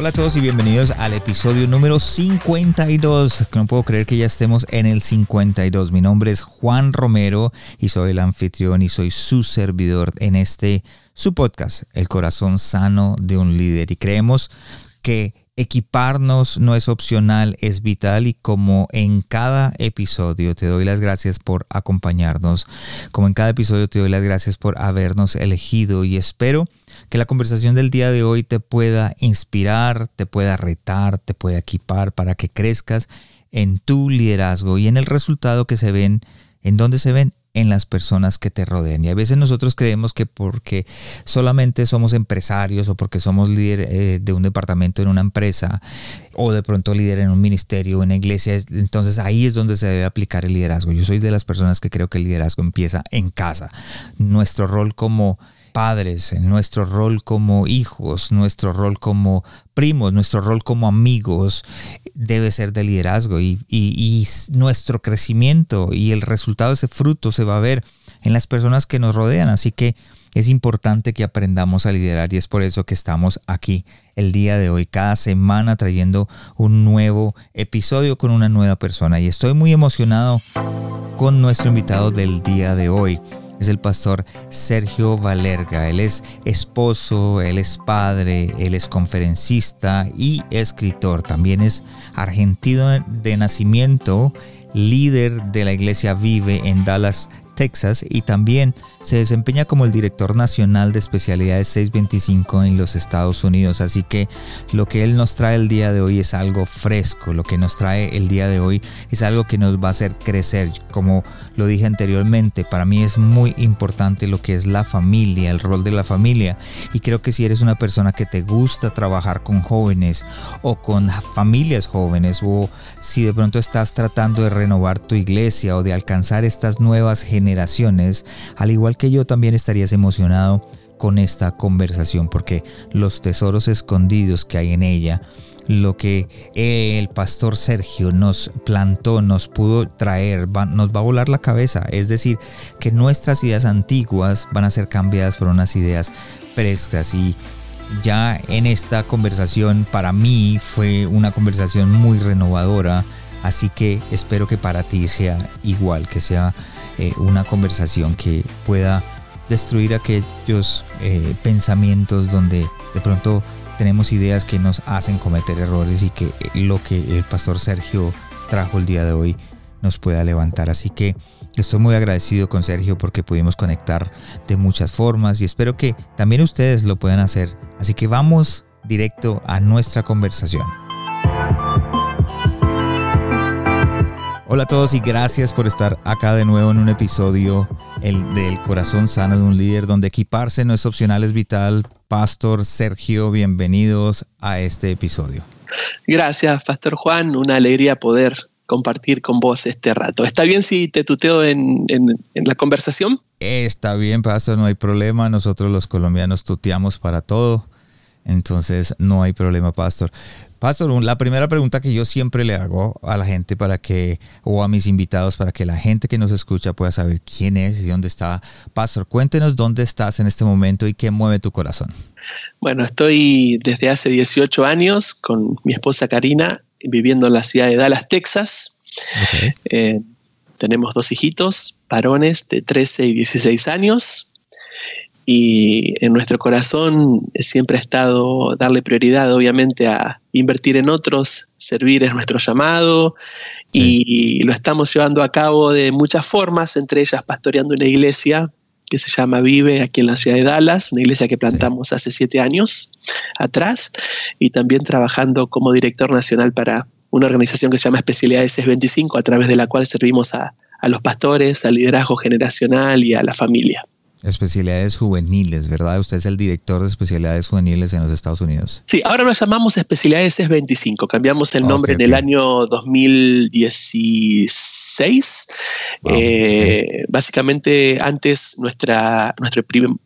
Hola a todos y bienvenidos al episodio número 52. No puedo creer que ya estemos en el 52. Mi nombre es Juan Romero y soy el anfitrión y soy su servidor en este su podcast, El corazón sano de un líder. Y creemos que equiparnos no es opcional, es vital y como en cada episodio te doy las gracias por acompañarnos, como en cada episodio te doy las gracias por habernos elegido y espero que la conversación del día de hoy te pueda inspirar, te pueda retar, te pueda equipar para que crezcas en tu liderazgo y en el resultado que se ven, en donde se ven en las personas que te rodean. Y a veces nosotros creemos que porque solamente somos empresarios o porque somos líder eh, de un departamento en una empresa o de pronto líder en un ministerio o en una iglesia, entonces ahí es donde se debe aplicar el liderazgo. Yo soy de las personas que creo que el liderazgo empieza en casa. Nuestro rol como padres, en nuestro rol como hijos, nuestro rol como primos, nuestro rol como amigos debe ser de liderazgo y, y, nuestro crecimiento y el resultado de ese fruto se va a ver en las personas que nos rodean. Así que es importante que aprendamos a liderar y es por eso que estamos aquí el día de hoy, cada semana trayendo un nuevo episodio con una nueva persona. Y estoy muy emocionado con nuestro invitado del día de hoy es el pastor Sergio Valerga. Él es esposo, él es padre, él es conferencista y escritor. También es argentino de nacimiento, líder de la iglesia Vive en Dallas, Texas y también se desempeña como el director nacional de especialidades 625 en los Estados Unidos. Así que lo que él nos trae el día de hoy es algo fresco, lo que nos trae el día de hoy es algo que nos va a hacer crecer. Como lo dije anteriormente, para mí es muy importante lo que es la familia, el rol de la familia. Y creo que si eres una persona que te gusta trabajar con jóvenes o con familias jóvenes o si de pronto estás tratando de renovar tu iglesia o de alcanzar estas nuevas generaciones, al igual que yo también estarías emocionado con esta conversación porque los tesoros escondidos que hay en ella, lo que el pastor Sergio nos plantó, nos pudo traer, nos va a volar la cabeza. Es decir, que nuestras ideas antiguas van a ser cambiadas por unas ideas frescas y ya en esta conversación para mí fue una conversación muy renovadora, así que espero que para ti sea igual, que sea eh, una conversación que pueda destruir aquellos eh, pensamientos donde de pronto tenemos ideas que nos hacen cometer errores y que lo que el pastor Sergio trajo el día de hoy nos pueda levantar. Así que estoy muy agradecido con Sergio porque pudimos conectar de muchas formas y espero que también ustedes lo puedan hacer. Así que vamos directo a nuestra conversación. Hola a todos y gracias por estar acá de nuevo en un episodio el del corazón sano de un líder donde equiparse no es opcional, es vital. Pastor Sergio, bienvenidos a este episodio. Gracias, Pastor Juan, una alegría poder compartir con vos este rato. ¿Está bien si te tuteo en, en la conversación? Está bien, Pastor, no hay problema. Nosotros los colombianos tuteamos para todo. Entonces, no hay problema, Pastor. Pastor, la primera pregunta que yo siempre le hago a la gente para que, o a mis invitados, para que la gente que nos escucha pueda saber quién es y dónde está. Pastor, cuéntenos dónde estás en este momento y qué mueve tu corazón. Bueno, estoy desde hace 18 años con mi esposa Karina viviendo en la ciudad de Dallas, Texas. Eh, tenemos dos hijitos, varones de 13 y 16 años y en nuestro corazón siempre ha estado darle prioridad, obviamente, a invertir en otros, servir es nuestro llamado y lo estamos llevando a cabo de muchas formas, entre ellas pastoreando una iglesia que se llama Vive aquí en la ciudad de Dallas, una iglesia que plantamos hace siete años atrás, y también trabajando como director nacional para una organización que se llama Especialidades 25, a través de la cual servimos a, a los pastores, al liderazgo generacional y a la familia. Especialidades juveniles, ¿verdad? Usted es el director de especialidades juveniles en los Estados Unidos. Sí, ahora nos llamamos especialidades es 25. Cambiamos el nombre en el año 2016. Eh, básicamente, antes nuestra, nuestro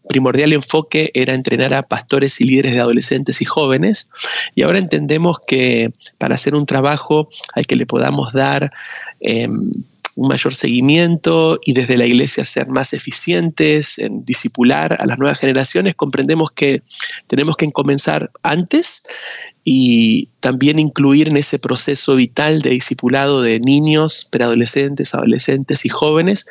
primordial enfoque era entrenar a pastores y líderes de adolescentes y jóvenes. Y ahora entendemos que para hacer un trabajo al que le podamos dar em, un mayor seguimiento y desde la iglesia ser más eficientes en disipular a las nuevas generaciones, comprendemos que tenemos que comenzar antes y también incluir en ese proceso vital de discipulado de niños, preadolescentes, adolescentes y jóvenes,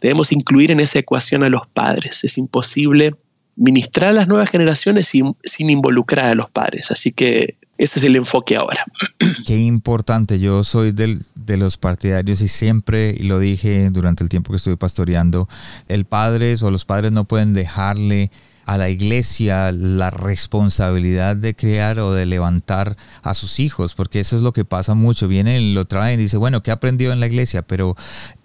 debemos incluir en esa ecuación a los padres. Es imposible ministrar a las nuevas generaciones sin, sin involucrar a los padres. Así que ese es el enfoque ahora. Qué importante. Yo soy del, de los partidarios y siempre, lo dije durante el tiempo que estuve pastoreando, el padre o los padres no pueden dejarle a la iglesia la responsabilidad de crear o de levantar a sus hijos, porque eso es lo que pasa mucho. Vienen, lo traen y dice, bueno, ¿qué aprendió en la iglesia? Pero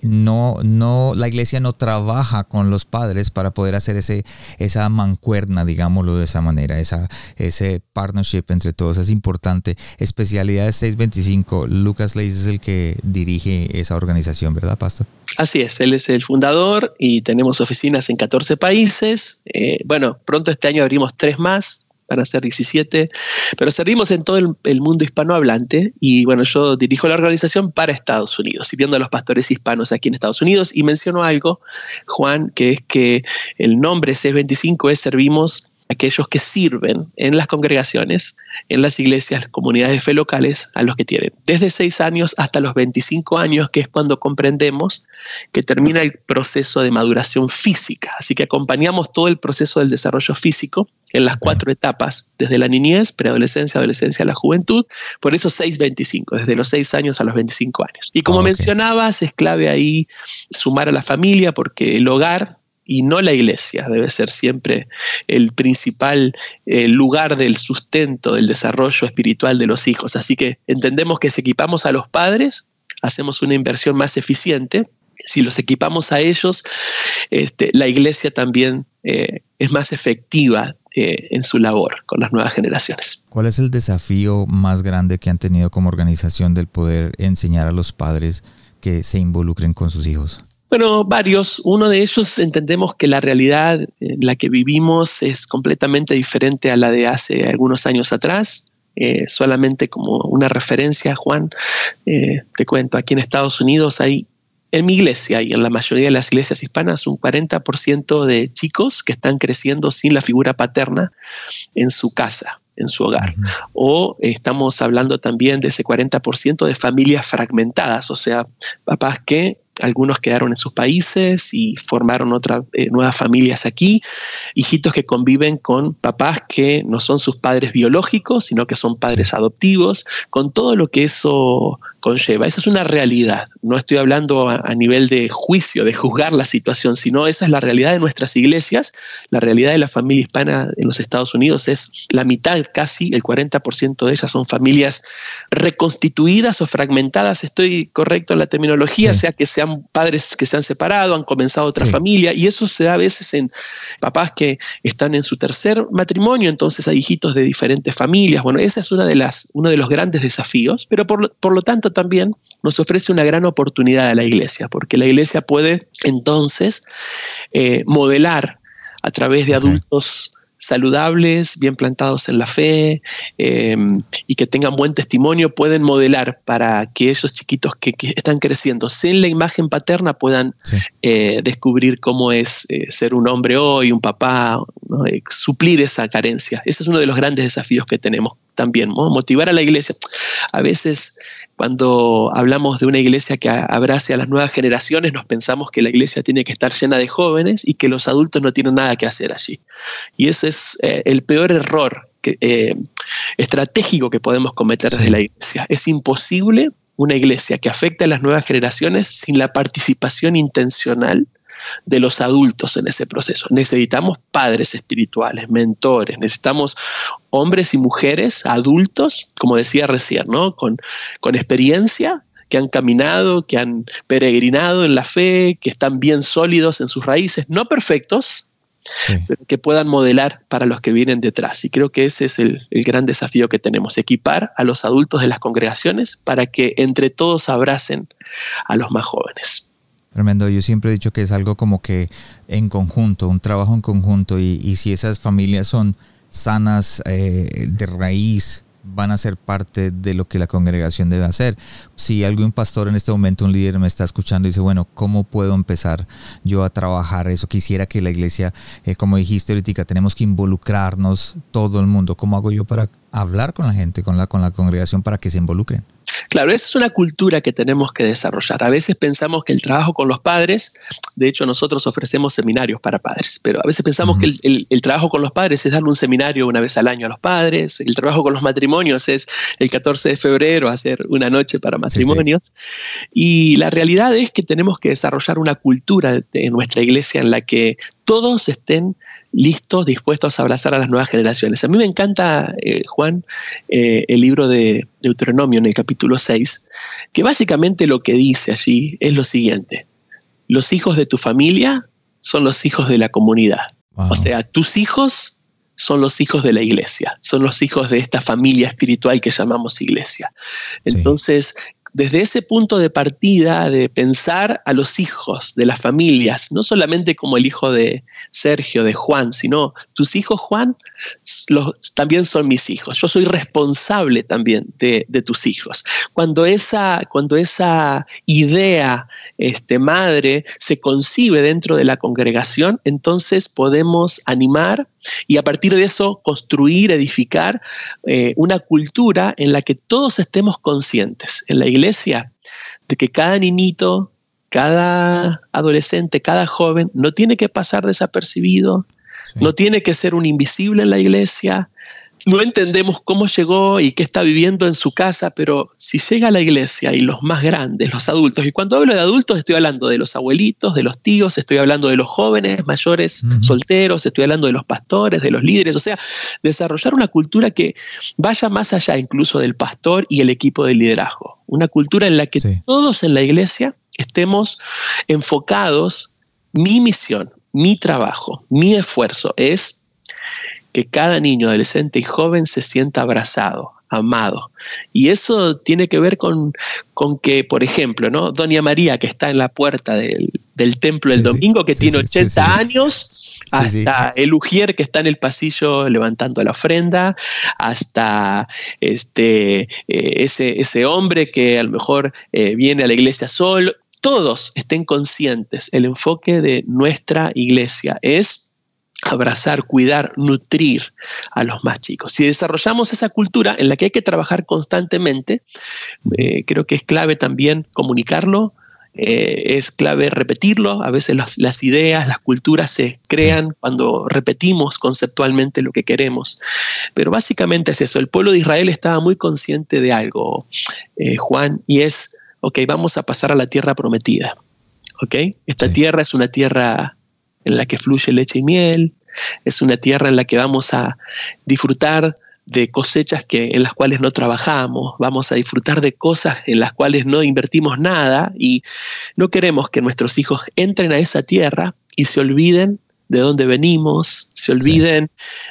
no, no, la iglesia no trabaja con los padres para poder hacer ese, esa mancuerna, digámoslo de esa manera, esa, ese partnership entre todos. Es importante. Especialidades 625, Lucas Leis es el que dirige esa organización, ¿verdad, Pastor? Así es, él es el fundador y tenemos oficinas en 14 países. Eh, bueno, pronto este año abrimos tres más, van a ser 17, pero servimos en todo el, mundo hispanohablante y bueno, yo dirijo la organización para Estados Unidos, sirviendo a los pastores hispanos aquí en Estados Unidos. Y menciono algo, Juan, que es que el nombre C25 es Servimos aquellos que sirven en las congregaciones, en las iglesias, comunidades de fe locales, a los que tienen desde 6 años hasta los 25 años, que es cuando comprendemos que termina el proceso de maduración física. Así que acompañamos todo el proceso del desarrollo físico en las cuatro etapas, desde la niñez, preadolescencia, adolescencia, la juventud, por eso 6-25, desde los 6 años a los 25 años. Y como mencionabas, es clave ahí sumar a la familia, porque el hogar y no la iglesia. Debe ser siempre el principal eh, lugar del sustento, del desarrollo espiritual de los hijos. Así que entendemos que si equipamos a los padres, hacemos una inversión más eficiente. Si los equipamos a ellos, este, la iglesia también eh, es más efectiva eh, en su labor con las nuevas generaciones. ¿Cuál es el desafío más grande que han tenido como organización del poder enseñar a los padres que se involucren con sus hijos? Bueno, varios. Uno de ellos entendemos que la realidad en la que vivimos es completamente diferente a la de hace algunos años atrás. Eh, solamente como una referencia, Juan, eh, te cuento, aquí en Estados Unidos hay, en mi iglesia y en la mayoría de las iglesias hispanas, un 40% de chicos que están creciendo sin la figura paterna en su casa en su hogar. O estamos hablando también de ese 40% de familias fragmentadas, o sea, papás que algunos quedaron en sus países y formaron otras eh, nuevas familias aquí, hijitos que conviven con papás que no son sus padres biológicos, sino que son padres adoptivos, con todo lo que eso conlleva. Esa es una realidad. No estoy hablando a, nivel de juicio, de juzgar la situación, sino esa es la realidad de nuestras iglesias. La realidad de la familia hispana en los Estados Unidos es la mitad, casi el 40% de ellas son familias reconstituidas o fragmentadas. Estoy correcto en la terminología, o sea, que sean padres que se han separado, han comenzado otra familia, y eso se da a veces en papás que están en su tercer matrimonio, entonces hay hijitos de diferentes familias. Bueno, ese es una de las, uno de los grandes desafíos, pero por, por lo tanto también nos ofrece una gran oportunidad a la iglesia, porque la iglesia puede entonces eh, modelar a través de adultos saludables, bien plantados en la fe em, y que tengan buen testimonio, pueden modelar para que esos chiquitos que, están creciendo sin la imagen paterna puedan eh, descubrir cómo es eh, ser un hombre hoy, un papá, suplir esa carencia. Ese es uno de los grandes desafíos que tenemos también, motivar a la iglesia. A veces cuando hablamos de una iglesia que abrace a las nuevas generaciones, nos pensamos que la iglesia tiene que estar llena de jóvenes y que los adultos no tienen nada que hacer allí. Y ese es eh, el peor error eh, estratégico que podemos cometer desde la iglesia. Es imposible una iglesia que afecte a las nuevas generaciones sin la participación intencional de los adultos en ese proceso. Necesitamos padres espirituales, mentores, necesitamos hombres y mujeres adultos, como decía recién, ¿no? con, con experiencia que han caminado, que han peregrinado en la fe, que están bien sólidos en sus raíces, no perfectos, pero que puedan modelar para los que vienen detrás. Y creo que ese es el, gran desafío que tenemos, equipar a los adultos de las congregaciones para que entre todos abracen a los más jóvenes. Tremendo, yo siempre he dicho que es algo como que en conjunto, un trabajo en conjunto, y, si esas familias son sanas eh, de raíz, van a ser parte de lo que la congregación debe hacer. Si algún pastor en este momento, un líder me está escuchando y dice, bueno, ¿cómo puedo empezar yo a trabajar eso? Quisiera que la iglesia, eh, como dijiste ahorita, tenemos que involucrarnos todo el mundo. ¿Cómo hago yo para hablar con la gente, con la, con la congregación, para que se involucren? Claro, esa es una cultura que tenemos que desarrollar. A veces pensamos que el trabajo con los padres, de hecho nosotros ofrecemos seminarios para padres, pero a veces pensamos que el, trabajo con los padres es darle un seminario una vez al año a los padres, el trabajo con los matrimonios es el 14 de febrero hacer una noche para matrimonios. Y la realidad es que tenemos que desarrollar una cultura en nuestra iglesia en la que todos estén listos, dispuestos a abrazar a las nuevas generaciones. A mí me encanta, eh, Juan, eh, el libro de Deuteronomio en el capítulo 6, que básicamente lo que dice allí es lo siguiente, los hijos de tu familia son los hijos de la comunidad. O sea, tus hijos son los hijos de la iglesia, son los hijos de esta familia espiritual que llamamos iglesia. Entonces, desde ese punto de partida de pensar a los hijos de las familias, no solamente como el hijo de Sergio, de Juan, sino tus hijos, Juan, también son mis hijos. Yo soy responsable también de, tus hijos. Cuando esa, cuando esa idea este, madre se concibe dentro de la congregación, entonces podemos animar y a partir de eso construir, edificar eh, una cultura en la que todos estemos conscientes en la iglesia de que cada niñito, cada adolescente, cada joven no tiene que pasar desapercibido, no tiene que ser un invisible en la iglesia, no entendemos cómo llegó y qué está viviendo en su casa, pero si llega a la iglesia y los más grandes, los adultos, y cuando hablo de adultos estoy hablando de los abuelitos, de los tíos, estoy hablando de los jóvenes, mayores, solteros, estoy hablando de los pastores, de los líderes, o sea, desarrollar una cultura que vaya más allá incluso del pastor y el equipo de liderazgo, una cultura en la que todos en la iglesia estemos enfocados, mi misión, mi trabajo, mi esfuerzo es que cada niño, adolescente y joven se sienta abrazado, amado. Y eso tiene que ver con, con que, por ejemplo, ¿no? Doña María, que está en la puerta del, templo el domingo, que tiene 80 años, hasta el Ujier que está en el pasillo levantando la ofrenda, hasta este, eh, ese, ese, hombre que a lo mejor eh, viene a la iglesia solo, todos estén conscientes, el enfoque de nuestra iglesia es abrazar, cuidar, nutrir a los más chicos. Si desarrollamos esa cultura en la que hay que trabajar constantemente, eh, creo que es clave también comunicarlo, eh, es clave repetirlo, a veces las, ideas, las culturas se crean cuando repetimos conceptualmente lo que queremos, pero básicamente es eso, el pueblo de Israel estaba muy consciente de algo, eh, Juan, y es, ok, vamos a pasar a la tierra prometida, ok, esta tierra es una tierra en la que fluye leche y miel, es una tierra en la que vamos a disfrutar de cosechas que, en las cuales no trabajamos, vamos a disfrutar de cosas en las cuales no invertimos nada y no queremos que nuestros hijos entren a esa tierra y se olviden de dónde venimos, se olviden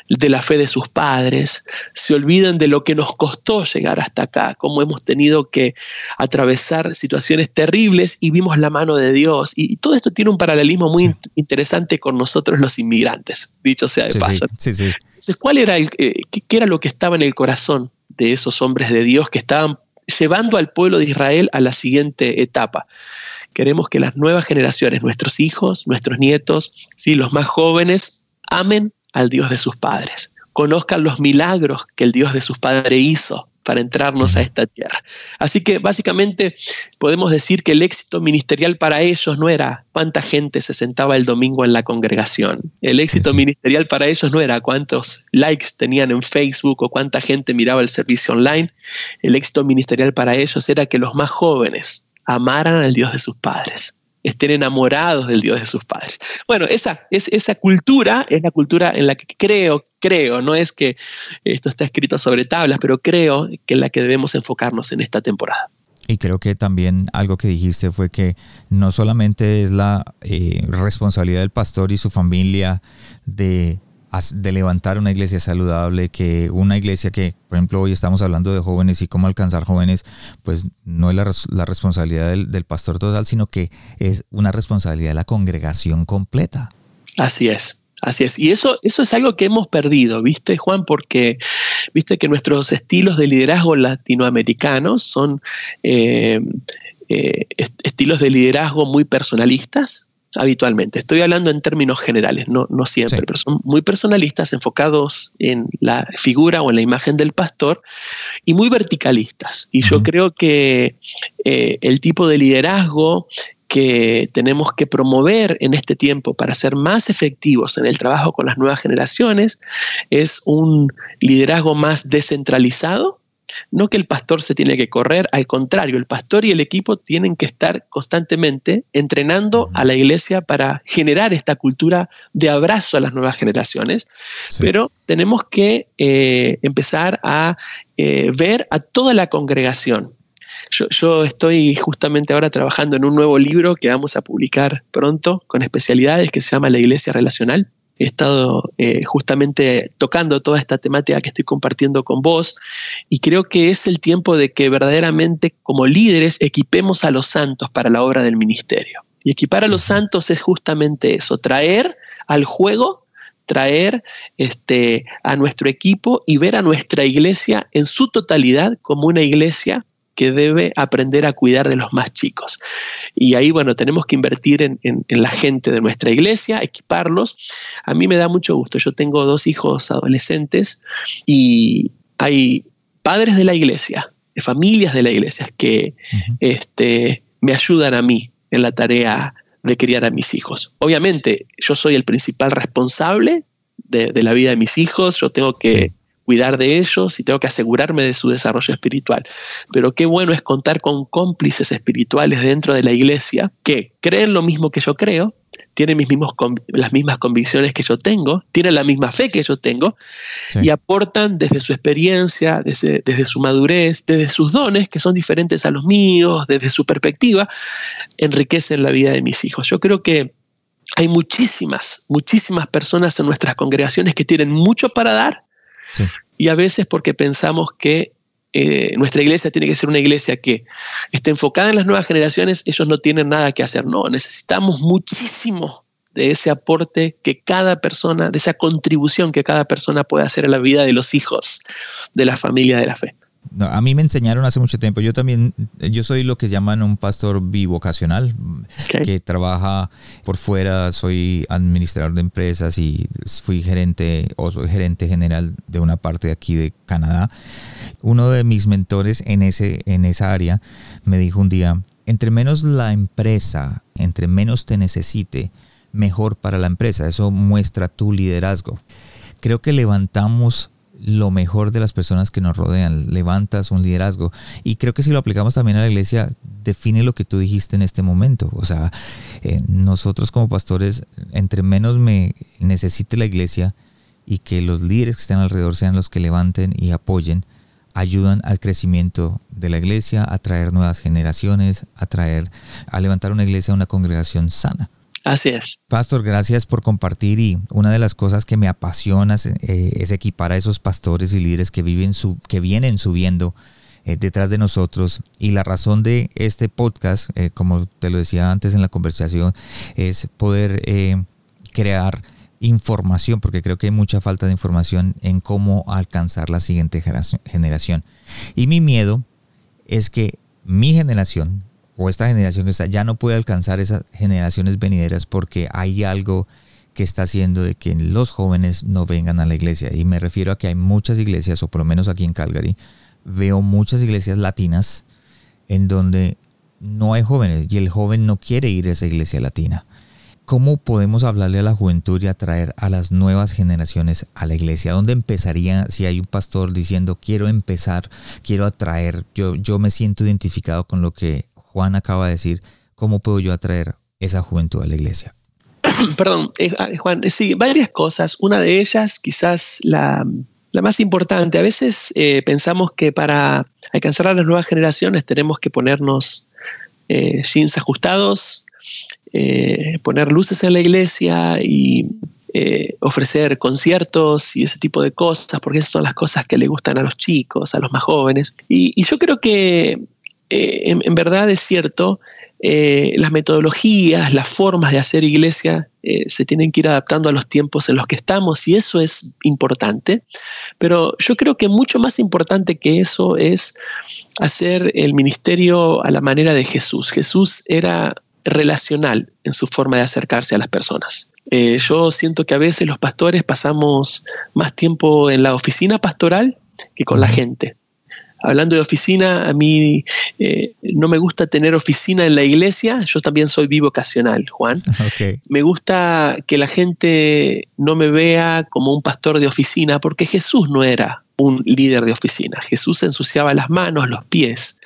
de la fe de sus padres, se olviden de lo que nos costó llegar hasta acá, cómo hemos tenido que atravesar situaciones terribles y vimos la mano de Dios. Y, todo esto tiene un paralelismo muy interesante con nosotros los inmigrantes, dicho sea de paso. Entonces, ¿cuál era el, eh, qué, era lo que estaba en el corazón de esos hombres de Dios que estaban llevando al pueblo de Israel a la siguiente etapa? Queremos que las nuevas generaciones, nuestros hijos, nuestros nietos, ¿sí? los más jóvenes, amen al Dios de sus padres, conozcan los milagros que el Dios de sus padres hizo para entrarnos a esta tierra. Así que básicamente podemos decir que el éxito ministerial para ellos no era cuánta gente se sentaba el domingo en la congregación. El éxito ministerial para ellos no era cuántos likes tenían en Facebook o cuánta gente miraba el servicio online. El éxito ministerial para ellos era que los más jóvenes amaran al Dios de sus padres, estén enamorados del Dios de sus padres. Bueno, esa, es, esa cultura es la cultura en la que creo, creo, no es que esto está escrito sobre tablas, pero creo que es la que debemos enfocarnos en esta temporada. Y creo que también algo que dijiste fue que no solamente es la eh, responsabilidad del pastor y su familia de, de levantar una iglesia saludable, que una iglesia que, por ejemplo, hoy estamos hablando de jóvenes y cómo alcanzar jóvenes, pues no es la, la responsabilidad del, del pastor total, sino que es una responsabilidad de la congregación completa. Así es. Así es. Y eso, eso es algo que hemos perdido, ¿viste, Juan? Porque viste que nuestros estilos de liderazgo latinoamericanos son eh, eh, estilos de liderazgo muy personalistas, habitualmente. Estoy hablando en términos generales, no, no siempre, pero son muy personalistas, enfocados en la figura o en la imagen del pastor y muy verticalistas. Y yo creo que eh, el tipo de liderazgo que tenemos que promover en este tiempo para ser más efectivos en el trabajo con las nuevas generaciones es un liderazgo más descentralizado. No que el pastor se tiene que correr, al contrario, el pastor y el equipo tienen que estar constantemente entrenando a la iglesia para generar esta cultura de abrazo a las nuevas generaciones, pero tenemos que eh, empezar a eh, ver a toda la congregación, yo, estoy justamente ahora trabajando en un nuevo libro que vamos a publicar pronto con especialidades que se llama La Iglesia Relacional. He estado eh, justamente tocando toda esta temática que estoy compartiendo con vos y creo que es el tiempo de que verdaderamente como líderes equipemos a los santos para la obra del ministerio. Y equipar a los santos es justamente eso, traer al juego traer este, a nuestro equipo y ver a nuestra iglesia en su totalidad como una iglesia que debe aprender a cuidar de los más chicos. Y ahí, bueno, tenemos que invertir en, la gente de nuestra iglesia, equiparlos. A mí me da mucho gusto. Yo tengo dos hijos adolescentes y hay padres de la iglesia, de familias de la iglesia, que este, me ayudan a mí en la tarea de criar a mis hijos. Obviamente, yo soy el principal responsable de, la vida de mis hijos, yo tengo que cuidar de ellos y tengo que asegurarme de su desarrollo espiritual. Pero qué bueno es contar con cómplices espirituales dentro de la iglesia que creen lo mismo que yo creo, tienen mis mismos, las mismas convicciones que yo tengo, tienen la misma fe que yo tengo y aportan desde su experiencia, desde, desde su madurez, desde sus dones que son diferentes a los míos, desde su perspectiva, enriquecen la vida de mis hijos. Yo creo que hay muchísimas, muchísimas personas en nuestras congregaciones que tienen mucho para dar y a veces porque pensamos que eh, nuestra iglesia tiene que ser una iglesia que esté enfocada en las nuevas generaciones, ellos no tienen nada que hacer. No, necesitamos muchísimo de ese aporte que cada persona, de esa contribución que cada persona puede hacer a la vida de los hijos de la familia de la fe a mí me enseñaron hace mucho tiempo. Yo también, yo soy lo que llaman un pastor bivocacional, que trabaja por fuera. Soy administrador de empresas y fui gerente o soy gerente general de una parte de aquí de Canadá. Uno de mis mentores en, ese, en esa área me dijo un día, entre menos la empresa, entre menos te necesite, mejor para la empresa. Eso muestra tu liderazgo. Creo que levantamos lo mejor de las personas que nos rodean, levantas un liderazgo. Y creo que si lo aplicamos también a la iglesia, define lo que tú dijiste en este momento. O sea, eh, nosotros como pastores, entre menos me necesite la iglesia y que los líderes que estén alrededor sean los que levanten y apoyen, ayudan al crecimiento de la iglesia, a traer nuevas generaciones, a traer, a levantar una iglesia, una congregación sana. Así es. Pastor, gracias por compartir y una de las cosas que me apasiona es, eh, equipar a esos pastores y líderes que, viven que vienen subiendo eh, detrás de nosotros y la razón de este podcast, eh, como te lo decía antes en la conversación, es poder crear información, porque creo que hay mucha falta de información en cómo alcanzar la siguiente generación. Y mi miedo es que mi generación, o esta generación que está ya no puede alcanzar esas generaciones venideras porque hay algo que está haciendo de que los jóvenes no vengan a la iglesia. Y me refiero a que hay muchas iglesias, o por lo menos aquí en Calgary, veo muchas iglesias latinas en donde no hay jóvenes y el joven no quiere ir a esa iglesia latina. ¿Cómo podemos hablarle a la juventud y atraer a las nuevas generaciones a la iglesia? ¿Dónde empezaría si hay un pastor diciendo quiero empezar, quiero atraer, yo, yo me siento identificado con lo que Juan acaba de decir, ¿cómo puedo yo atraer esa juventud a la iglesia? Perdón, eh, ah, Juan, eh, sí, varias cosas. Una de ellas, quizás la, más importante, a veces eh, pensamos que para alcanzar a las nuevas generaciones tenemos que ponernos jeans ajustados, poner luces en la iglesia y ofrecer conciertos y ese tipo de cosas, porque esas son las cosas que le gustan a los chicos, a los más jóvenes. Y, yo creo que en, verdad es cierto, las metodologías, las formas de hacer iglesia se tienen que ir adaptando a los tiempos en los que estamos y eso es importante, pero yo creo que mucho más importante que eso es hacer el ministerio a la manera de Jesús. Jesús era relacional en su forma de acercarse a las personas. Eh, yo siento que a veces los pastores pasamos más tiempo en la oficina pastoral que con la gente. Hablando de oficina, a mí eh, no me gusta tener oficina en la iglesia, yo también soy bivocacional, Juan. Me gusta que la gente no me vea como un pastor de oficina, porque Jesús no era un líder de oficina. Jesús ensuciaba las manos, los pies,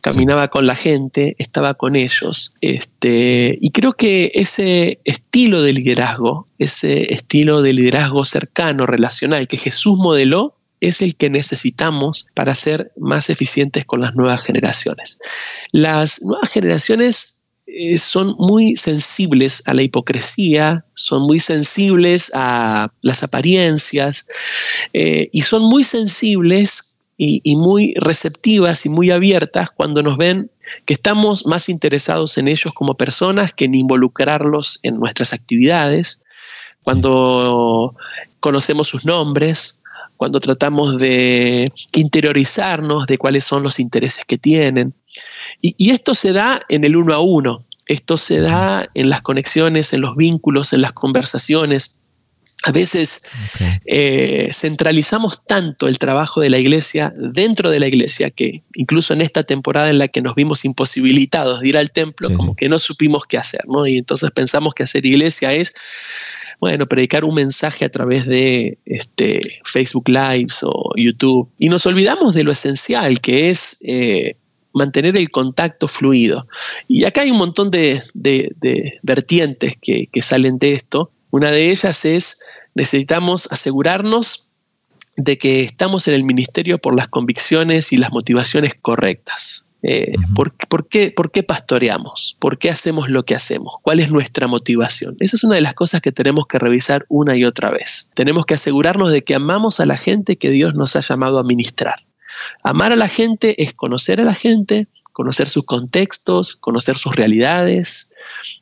caminaba con la gente, estaba con ellos. Este, y creo que ese estilo de liderazgo, ese estilo de liderazgo cercano, relacional, que Jesús modeló, es el que necesitamos para ser más eficientes con las nuevas generaciones. Las nuevas generaciones eh, son muy sensibles a la hipocresía, son muy sensibles a las apariencias eh, y son muy sensibles y, muy receptivas y muy abiertas cuando nos ven que estamos más interesados en ellos como personas que en involucrarlos en nuestras actividades, cuando conocemos sus nombres, cuando tratamos de interiorizarnos de cuáles son los intereses que tienen. Y, esto se da en el uno a uno, esto se da en las conexiones, en los vínculos, en las conversaciones. A veces eh, centralizamos tanto el trabajo de la iglesia dentro de la iglesia que incluso en esta temporada en la que nos vimos imposibilitados de ir al templo, como que no supimos qué hacer, ¿no? Y entonces pensamos que hacer iglesia es, bueno, predicar un mensaje a través de este, Facebook Lives o YouTube. Y nos olvidamos de lo esencial, que es eh, mantener el contacto fluido. Y acá hay un montón de, vertientes que, salen de esto. Una de ellas es, necesitamos asegurarnos de que estamos en el ministerio por las convicciones y las motivaciones correctas. Eh, ¿por, qué, ¿Por qué pastoreamos? ¿Por qué hacemos lo que hacemos? ¿Cuál es nuestra motivación? Esa es una de las cosas que tenemos que revisar una y otra vez. Tenemos que asegurarnos de que amamos a la gente que Dios nos ha llamado a ministrar. Amar a la gente es conocer a la gente, conocer sus contextos, conocer sus realidades,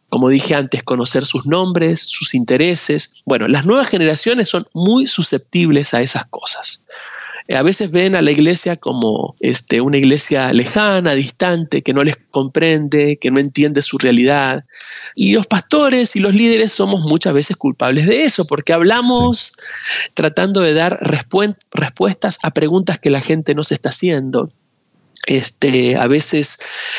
como dije antes, conocer sus nombres, sus intereses. Bueno, las nuevas generaciones son muy susceptibles a esas cosas a veces ven a la iglesia como este, una iglesia lejana, distante, que no les comprende, que no entiende su realidad. Y los pastores y los líderes somos muchas veces culpables de eso, porque hablamos tratando de dar respuestas a preguntas que la gente no se está haciendo. Este, a veces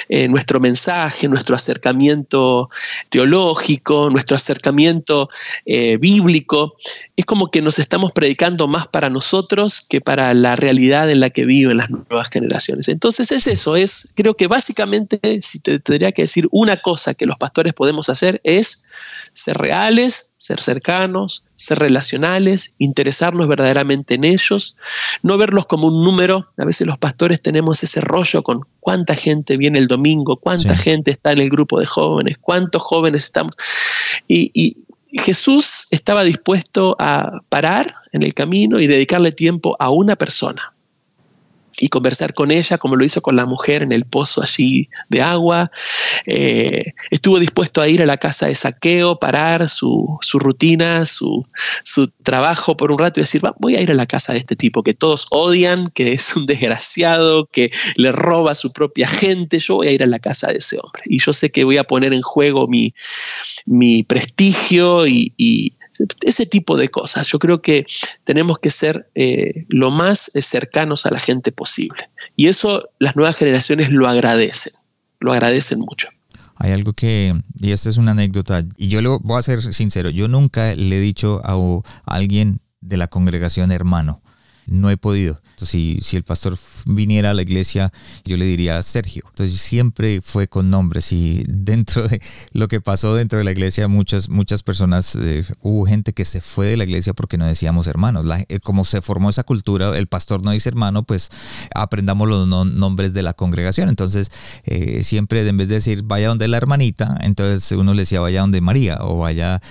eh, nuestro mensaje, nuestro acercamiento teológico, nuestro acercamiento eh, bíblico, es como que nos estamos predicando más para nosotros que para la realidad en la que viven las nuevas generaciones. Entonces es eso, es, creo que básicamente, si te tendría que decir una cosa que los pastores podemos hacer es ser reales, ser cercanos, ser relacionales, interesarnos verdaderamente en ellos, no verlos como un número. A veces los pastores tenemos ese rollo con cuánta gente viene el domingo, cuánta gente está en el grupo de jóvenes, cuántos jóvenes estamos. y Jesús estaba dispuesto a parar en el camino y dedicarle tiempo a una persona y conversar con ella, como lo hizo con la mujer en el pozo allí de agua. Eh, estuvo dispuesto a ir a la casa de saqueo, parar su, rutina, su, trabajo por un rato y decir, voy a ir a la casa de este tipo que todos odian, que es un desgraciado, que le roba a su propia gente, yo voy a ir a la casa de ese hombre. Y yo sé que voy a poner en juego mi, prestigio y ese tipo de cosas. Yo creo que tenemos que ser eh, lo más cercanos a la gente posible. Y eso las nuevas generaciones lo agradecen, lo agradecen mucho. Hay algo que, y esta es una anécdota, y yo lo voy a ser sincero, yo nunca le he dicho a, alguien de la congregación hermano. No he podido. si, si el pastor viniera a la iglesia, yo le diría Sergio. Entonces siempre fue con nombres y dentro de lo que pasó dentro de la iglesia, muchas, muchas personas, eh, hubo gente que se fue de la iglesia porque no decíamos hermanos. Eh, como se formó esa cultura, el pastor no dice hermano, pues aprendamos los nombres de la congregación. Entonces eh, siempre en vez de decir vaya donde la hermanita, entonces uno le decía vaya donde María o vaya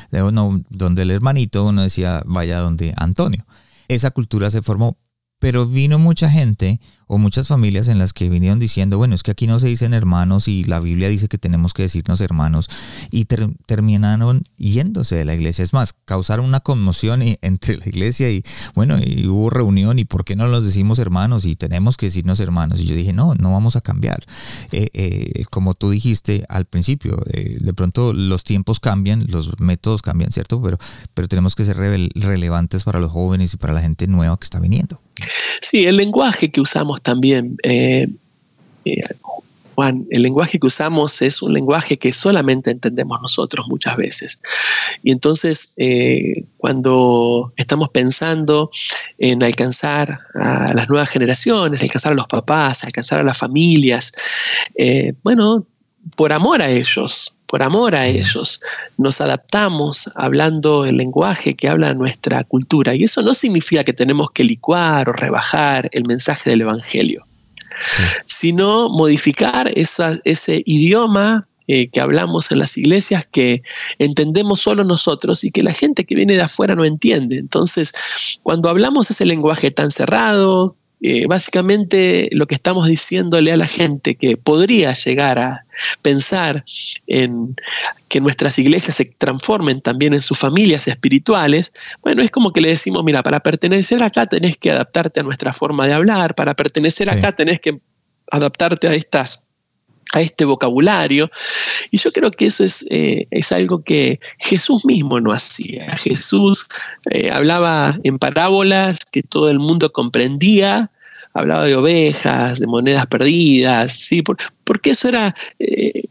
donde el hermanito, uno decía vaya donde Antonio esa cultura se formó. Pero vino mucha gente o muchas familias en las que vinieron diciendo, bueno, es que aquí no se dicen hermanos y la Biblia dice que tenemos que decirnos hermanos y terminaron yéndose de la iglesia. Es más, causaron una conmoción entre la iglesia y bueno, y hubo reunión y ¿por qué no nos decimos hermanos y tenemos que decirnos hermanos? Y yo dije, no, no vamos a cambiar. Eh, eh, como tú dijiste al principio, eh, de pronto los tiempos cambian, los métodos cambian, ¿cierto? Pero, pero tenemos que ser relevantes para los jóvenes y para la gente nueva que está viniendo. Sí, el lenguaje que usamos también, eh, eh, Juan, el lenguaje que usamos es un lenguaje que solamente entendemos nosotros muchas veces. Y entonces, eh, cuando estamos pensando en alcanzar a las nuevas generaciones, alcanzar a los papás, alcanzar a las familias, bueno, por amor a ellos, por amor a ellos, nos adaptamos hablando el lenguaje que habla nuestra cultura. Y eso no significa que tenemos que licuar o rebajar el mensaje del Evangelio, sino modificar ese idioma eh, que hablamos en las iglesias que entendemos solo nosotros y que la gente que viene de afuera no entiende. Entonces, cuando hablamos ese lenguaje tan cerrado, eh, básicamente lo que estamos diciéndole a la gente que podría llegar a pensar en que nuestras iglesias se transformen también en sus familias espirituales, bueno, es como que le decimos, mira, para pertenecer acá tenés que adaptarte a nuestra forma de hablar, para pertenecer acá tenés que adaptarte a estas a este vocabulario. Y yo creo que eso es, eh, es algo que Jesús mismo no hacía. Jesús eh, hablaba en parábolas que todo el mundo comprendía, hablaba de ovejas, de monedas perdidas, ¿sí? porque eso era eh,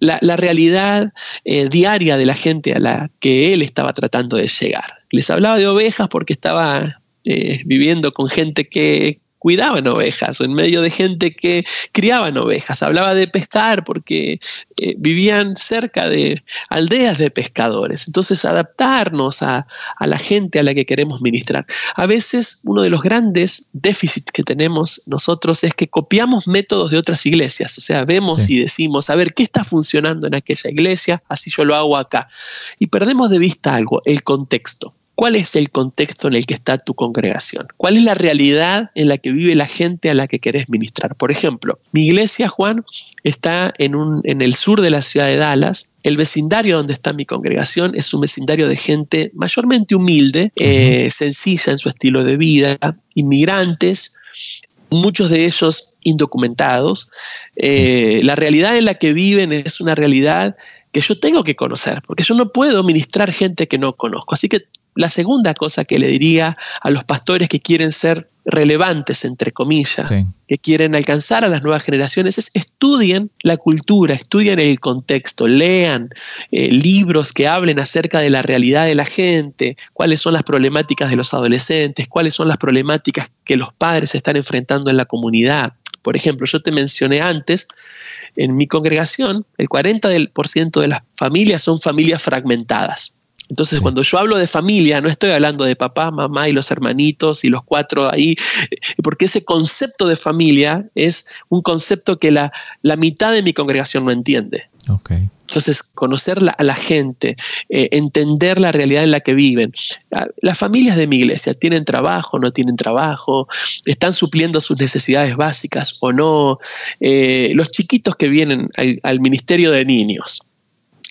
la, la, realidad diaria de la gente a la que él estaba tratando de llegar. Les hablaba de ovejas porque estaba viviendo con gente que, cuidaban ovejas o en medio de gente que criaban ovejas. Hablaba de pescar porque eh, vivían cerca de aldeas de pescadores. Entonces, adaptarnos a, la gente a la que queremos ministrar. A veces, uno de los grandes déficits que tenemos nosotros es que copiamos métodos de otras iglesias. O sea, vemos y decimos, a ver, ¿qué está funcionando en aquella iglesia? Así yo lo hago acá. Y perdemos de vista algo, el contexto. ¿Cuál es el contexto en el que está tu congregación? ¿Cuál es la realidad en la que vive la gente a la que querés ministrar? Por ejemplo, mi iglesia, Juan, está en, un, en el sur de la ciudad de Dallas. El vecindario donde está mi congregación es un vecindario de gente mayormente humilde, eh, sencilla en su estilo de vida, inmigrantes, muchos de ellos indocumentados. Eh, la realidad en la que viven es una realidad que yo tengo que conocer, porque yo no puedo ministrar gente que no conozco. Así que la segunda cosa que le diría a los pastores que quieren ser relevantes, entre comillas, que quieren alcanzar a las nuevas generaciones, es estudien la cultura, estudien el contexto, lean eh, libros que hablen acerca de la realidad de la gente, cuáles son las problemáticas de los adolescentes, cuáles son las problemáticas que los padres están enfrentando en la comunidad. Por ejemplo, yo te mencioné antes, en mi congregación, el 40% de las familias son familias fragmentadas. Entonces, cuando yo hablo de familia, no estoy hablando de papá, mamá y los hermanitos y los cuatro ahí, porque ese concepto de familia es un concepto que la, mitad de mi congregación no entiende. Entonces, conocer a la gente, eh, entender la realidad en la que viven. Ah, las familias de mi iglesia tienen trabajo, no tienen trabajo, están supliendo sus necesidades básicas o no. Eh, los chiquitos que vienen al ministerio de niños,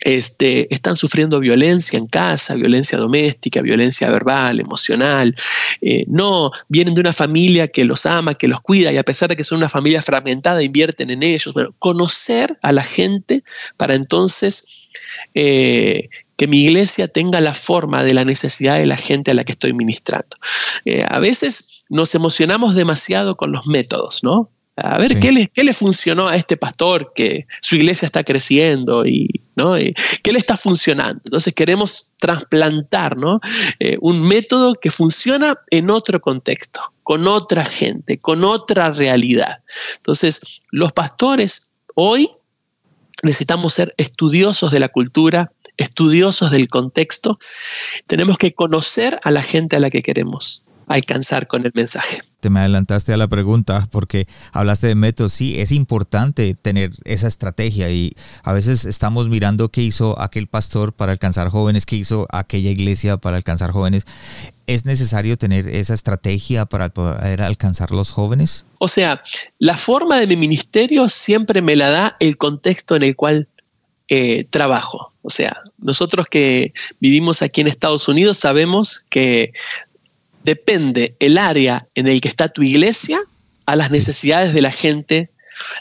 este, están sufriendo violencia en casa, violencia doméstica, violencia verbal, emocional. Eh, no, vienen de una familia que los ama, que los cuida y a pesar de que son una familia fragmentada, invierten en ellos. Bueno, conocer a la gente para entonces eh, que mi iglesia tenga la forma de la necesidad de la gente a la que estoy ministrando. Eh, a veces nos emocionamos demasiado con los métodos, ¿no? A ver qué, le, qué le funcionó a este pastor que su iglesia está creciendo y, ¿no? qué le está funcionando. Entonces queremos trasplantar ¿no? Eh, un método que funciona en otro contexto, con otra gente, con otra realidad. Entonces los pastores hoy necesitamos ser estudiosos de la cultura, estudiosos del contexto. Tenemos que conocer a la gente a la que queremos alcanzar con el mensaje. Te me adelantaste a la pregunta porque hablaste de métodos. Sí, es importante tener esa estrategia y a veces estamos mirando qué hizo aquel pastor para alcanzar jóvenes, qué hizo aquella iglesia para alcanzar jóvenes. ¿Es necesario tener esa estrategia para poder alcanzar los jóvenes? O sea, la forma de mi ministerio siempre me la da el contexto en el cual eh, trabajo. O sea, nosotros que vivimos aquí en Estados Unidos sabemos que depende el área en el que está tu iglesia a las necesidades de la gente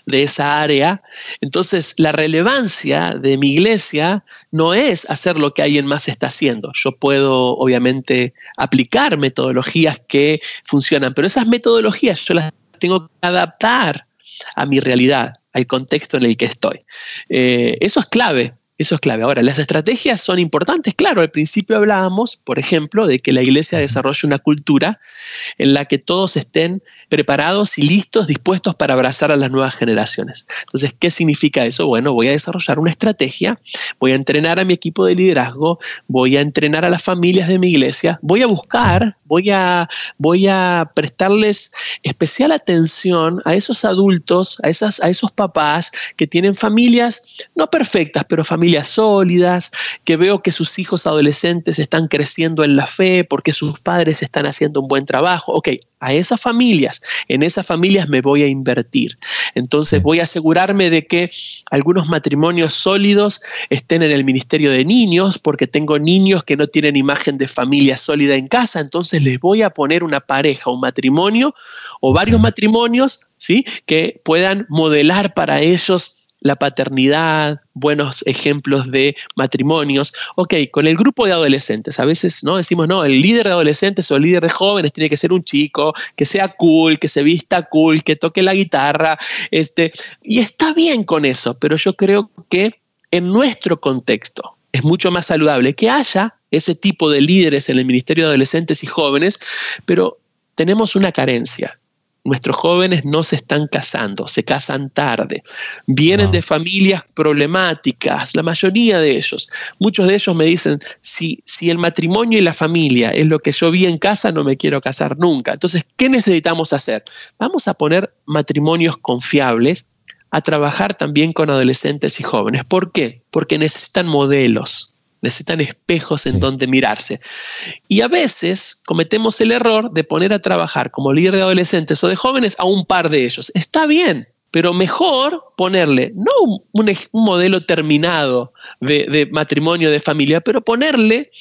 de esa área. Entonces, la relevancia de mi iglesia no es hacer lo que alguien más está haciendo. Yo puedo, obviamente, aplicar metodologías que funcionan, pero esas metodologías yo las tengo que adaptar a mi realidad, al contexto en el que estoy. Eh, eso es clave. Eso es clave. Ahora, las estrategias son importantes. Claro, al principio hablábamos, por ejemplo, de que la iglesia desarrolle una cultura en la que todos estén preparados y listos, dispuestos para abrazar a las nuevas generaciones. Entonces, ¿qué significa eso? Bueno, voy a desarrollar una estrategia, voy a entrenar a mi equipo de liderazgo, voy a entrenar a las familias de mi iglesia, voy a buscar, voy a, voy a prestarles especial atención a esos adultos, a, esas, a esos papás que tienen familias no perfectas, pero familias sólidas, que veo que sus hijos adolescentes están creciendo en la fe porque sus padres están haciendo un buen trabajo. Ok, a esas familias, en esas familias me voy a invertir. Entonces voy a asegurarme de que algunos matrimonios sólidos estén en el Ministerio de Niños, porque tengo niños que no tienen imagen de familia sólida en casa, entonces les voy a poner una pareja, un matrimonio o varios matrimonios, ¿sí? Que puedan modelar para ellos la paternidad, buenos ejemplos de matrimonios. Ok, con el grupo de adolescentes, a veces no decimos, no, el líder de adolescentes o el líder de jóvenes tiene que ser un chico, que sea cool, que se vista cool, que toque la guitarra, este, y está bien con eso, pero yo creo que en nuestro contexto es mucho más saludable que haya ese tipo de líderes en el Ministerio de Adolescentes y Jóvenes, pero tenemos una carencia Nuestros jóvenes no se están casando, se casan tarde. Vienen de familias problemáticas, la mayoría de ellos. Muchos de ellos me dicen, si, si el matrimonio y la familia es lo que yo vi en casa, no me quiero casar nunca. Entonces, ¿qué necesitamos hacer? Vamos a poner matrimonios confiables a trabajar también con adolescentes y jóvenes. ¿Por qué? Porque necesitan modelos necesitan espejos en donde mirarse. Y a veces cometemos el error de poner a trabajar como líder de adolescentes o de jóvenes a un par de ellos. Está bien, pero mejor ponerle, no un, modelo terminado de, matrimonio, de familia, pero ponerle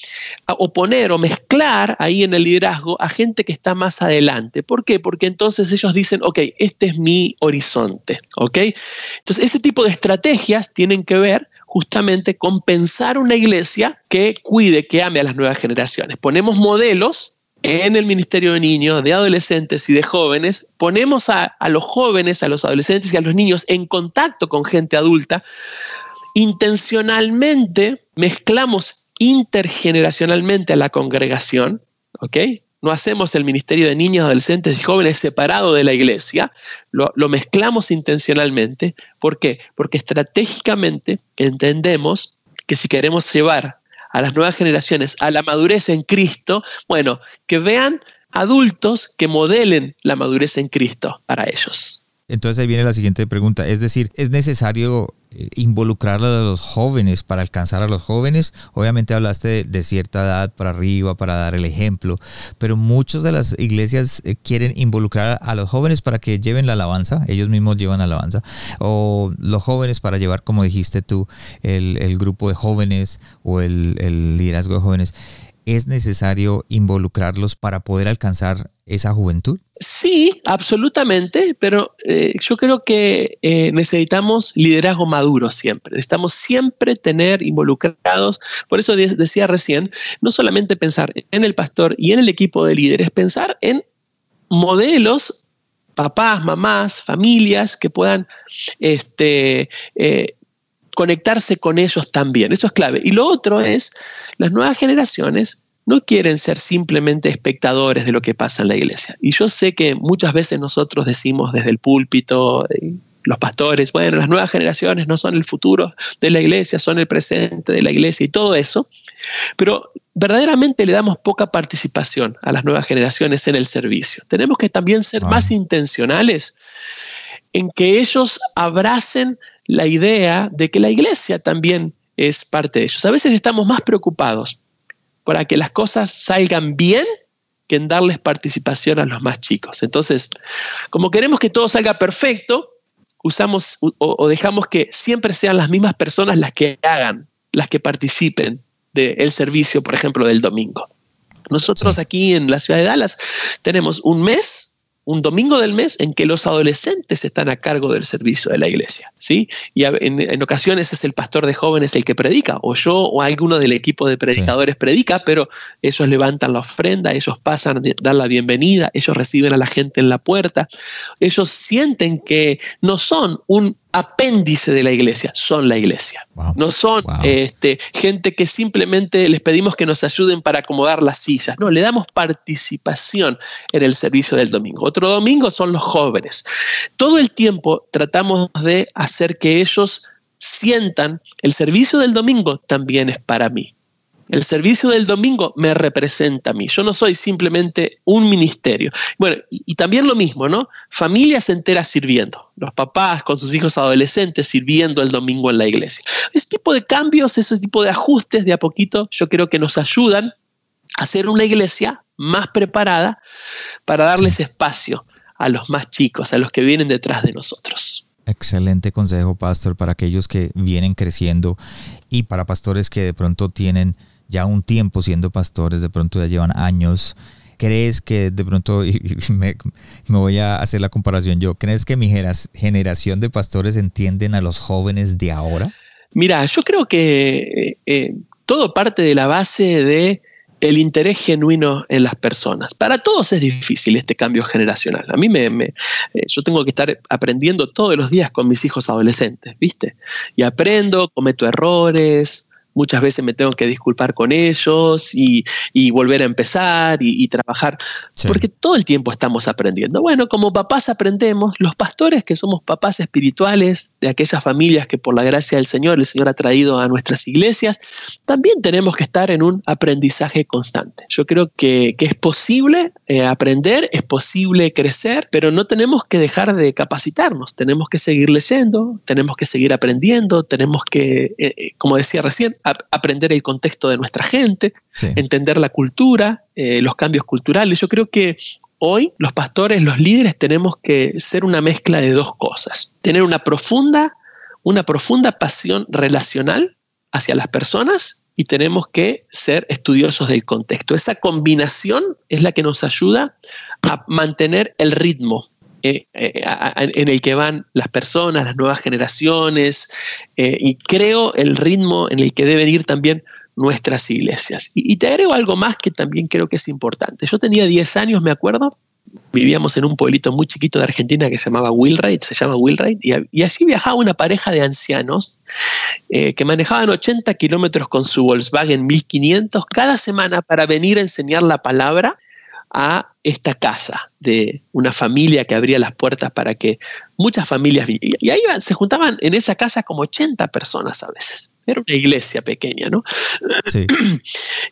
o poner o mezclar ahí en el liderazgo a gente que está más adelante. ¿Por qué? Porque entonces ellos dicen, ok, este es mi horizonte, ¿ok? Entonces ese tipo de estrategias tienen que ver justamente con pensar una iglesia que cuide, que ame a las nuevas generaciones. Ponemos modelos en el Ministerio de Niños, de adolescentes y de jóvenes, ponemos a, a, los jóvenes, a los adolescentes y a los niños en contacto con gente adulta, intencionalmente mezclamos intergeneracionalmente a la congregación, ¿ok? No hacemos el ministerio de niños, adolescentes y jóvenes separado de la iglesia, lo, mezclamos intencionalmente. ¿Por qué? Porque estratégicamente entendemos que si queremos llevar a las nuevas generaciones a la madurez en Cristo, bueno, que vean adultos que modelen la madurez en Cristo para ellos. Entonces ahí viene la siguiente pregunta, es decir, ¿es necesario eh, involucrar a los jóvenes para alcanzar a los jóvenes? Obviamente hablaste de, cierta edad para arriba, para dar el ejemplo, pero muchas de las iglesias eh, quieren involucrar a los jóvenes para que lleven la alabanza, ellos mismos llevan la alabanza, o los jóvenes para llevar, como dijiste tú, el, grupo de jóvenes o el liderazgo de jóvenes. ¿Es necesario involucrarlos para poder alcanzar esa juventud? Sí, absolutamente, pero eh, yo creo que eh, necesitamos liderazgo maduro siempre. Necesitamos siempre tener involucrados, por eso decía recién, no solamente pensar en el pastor y en el equipo de líderes, pensar en modelos papás, mamás, familias que puedan este, eh, conectarse con ellos también. Eso es clave. Y lo otro es, las nuevas generaciones no quieren ser simplemente espectadores de lo que pasa en la iglesia. Y yo sé que muchas veces nosotros decimos desde el púlpito, eh, los pastores, bueno, las nuevas generaciones no son el futuro de la iglesia, son el presente de la iglesia y todo eso, pero verdaderamente le damos poca participación a las nuevas generaciones en el servicio. Tenemos que también ser más intencionales en que ellos abracen la idea de que la iglesia también es parte de ellos. A veces estamos más preocupados para que las cosas salgan bien que en darles participación a los más chicos. Entonces, como queremos que todo salga perfecto, usamos o, dejamos que siempre sean las mismas personas las que hagan, las que participen del servicio, por ejemplo, del domingo. Nosotros aquí en la ciudad de Dallas tenemos un mes un domingo del mes en que los adolescentes están a cargo del servicio de la iglesia, ¿sí? Y en, ocasiones es el pastor de jóvenes el que predica, o yo o alguno del equipo de predicadores predica, pero ellos levantan la ofrenda, ellos pasan a dar la bienvenida, ellos reciben a la gente en la puerta, ellos sienten que no son un apéndice de la iglesia, son la iglesia. No son este, gente que simplemente les pedimos que nos ayuden para acomodar las sillas. No, le damos participación en el servicio del domingo. Otro domingo son los jóvenes. Todo el tiempo tratamos de hacer que ellos sientan el servicio del domingo también es para mí. El servicio del domingo me representa a mí. Yo no soy simplemente un ministerio. Bueno, y, también lo mismo, ¿no? Familias enteras sirviendo. Los papás con sus hijos adolescentes sirviendo el domingo en la iglesia. Ese tipo de cambios, ese tipo de ajustes de a poquito, yo creo que nos ayudan a hacer una iglesia más preparada para darles espacio a los más chicos, a los que vienen detrás de nosotros. Excelente consejo, pastor, para aquellos que vienen creciendo y para pastores que de pronto tienen ya un tiempo siendo pastores, de pronto ya llevan años. ¿Crees que de pronto, y me, voy a hacer la comparación yo, ¿crees que mi generación de pastores entienden a los jóvenes de ahora? Mira, yo creo que eh, eh, todo parte de la base de el interés genuino en las personas. Para todos es difícil este cambio generacional. A mí me, me eh, yo tengo que estar aprendiendo todos los días con mis hijos adolescentes, ¿viste? Y aprendo, cometo errores, muchas veces me tengo que disculpar con ellos y, volver a empezar y, trabajar, porque todo el tiempo estamos aprendiendo. Bueno, como papás aprendemos, los pastores que somos papás espirituales de aquellas familias que por la gracia del Señor el Señor ha traído a nuestras iglesias, también tenemos que estar en un aprendizaje constante. Yo creo que, es posible eh, aprender, es posible crecer, pero no tenemos que dejar de capacitarnos, tenemos que seguir leyendo, tenemos que seguir aprendiendo, tenemos que, eh, eh, como decía recién, aprender el contexto de nuestra gente, entender la cultura, eh, los cambios culturales. Yo creo que hoy los pastores, los líderes, tenemos que ser una mezcla de dos cosas. Tener una profunda, una profunda pasión relacional hacia las personas y tenemos que ser estudiosos del contexto. Esa combinación es la que nos ayuda a mantener el ritmo eh, eh, en el que van las personas, las nuevas generaciones, eh, y creo el ritmo en el que deben ir también nuestras iglesias. Y, te agrego algo más que también creo que es importante. Yo tenía 10 años, me acuerdo, vivíamos en un pueblito muy chiquito de Argentina que se llamaba Wheelwright, se llama Wheelwright, y, y así viajaba una pareja de ancianos que manejaban 80 kilómetros con su Volkswagen 1500 cada semana para venir a enseñar la palabra a esta casa de una familia que abría las puertas para que muchas familias y ahí se juntaban en esa casa como 80 personas a veces. Era una iglesia pequeña, ¿no? Sí.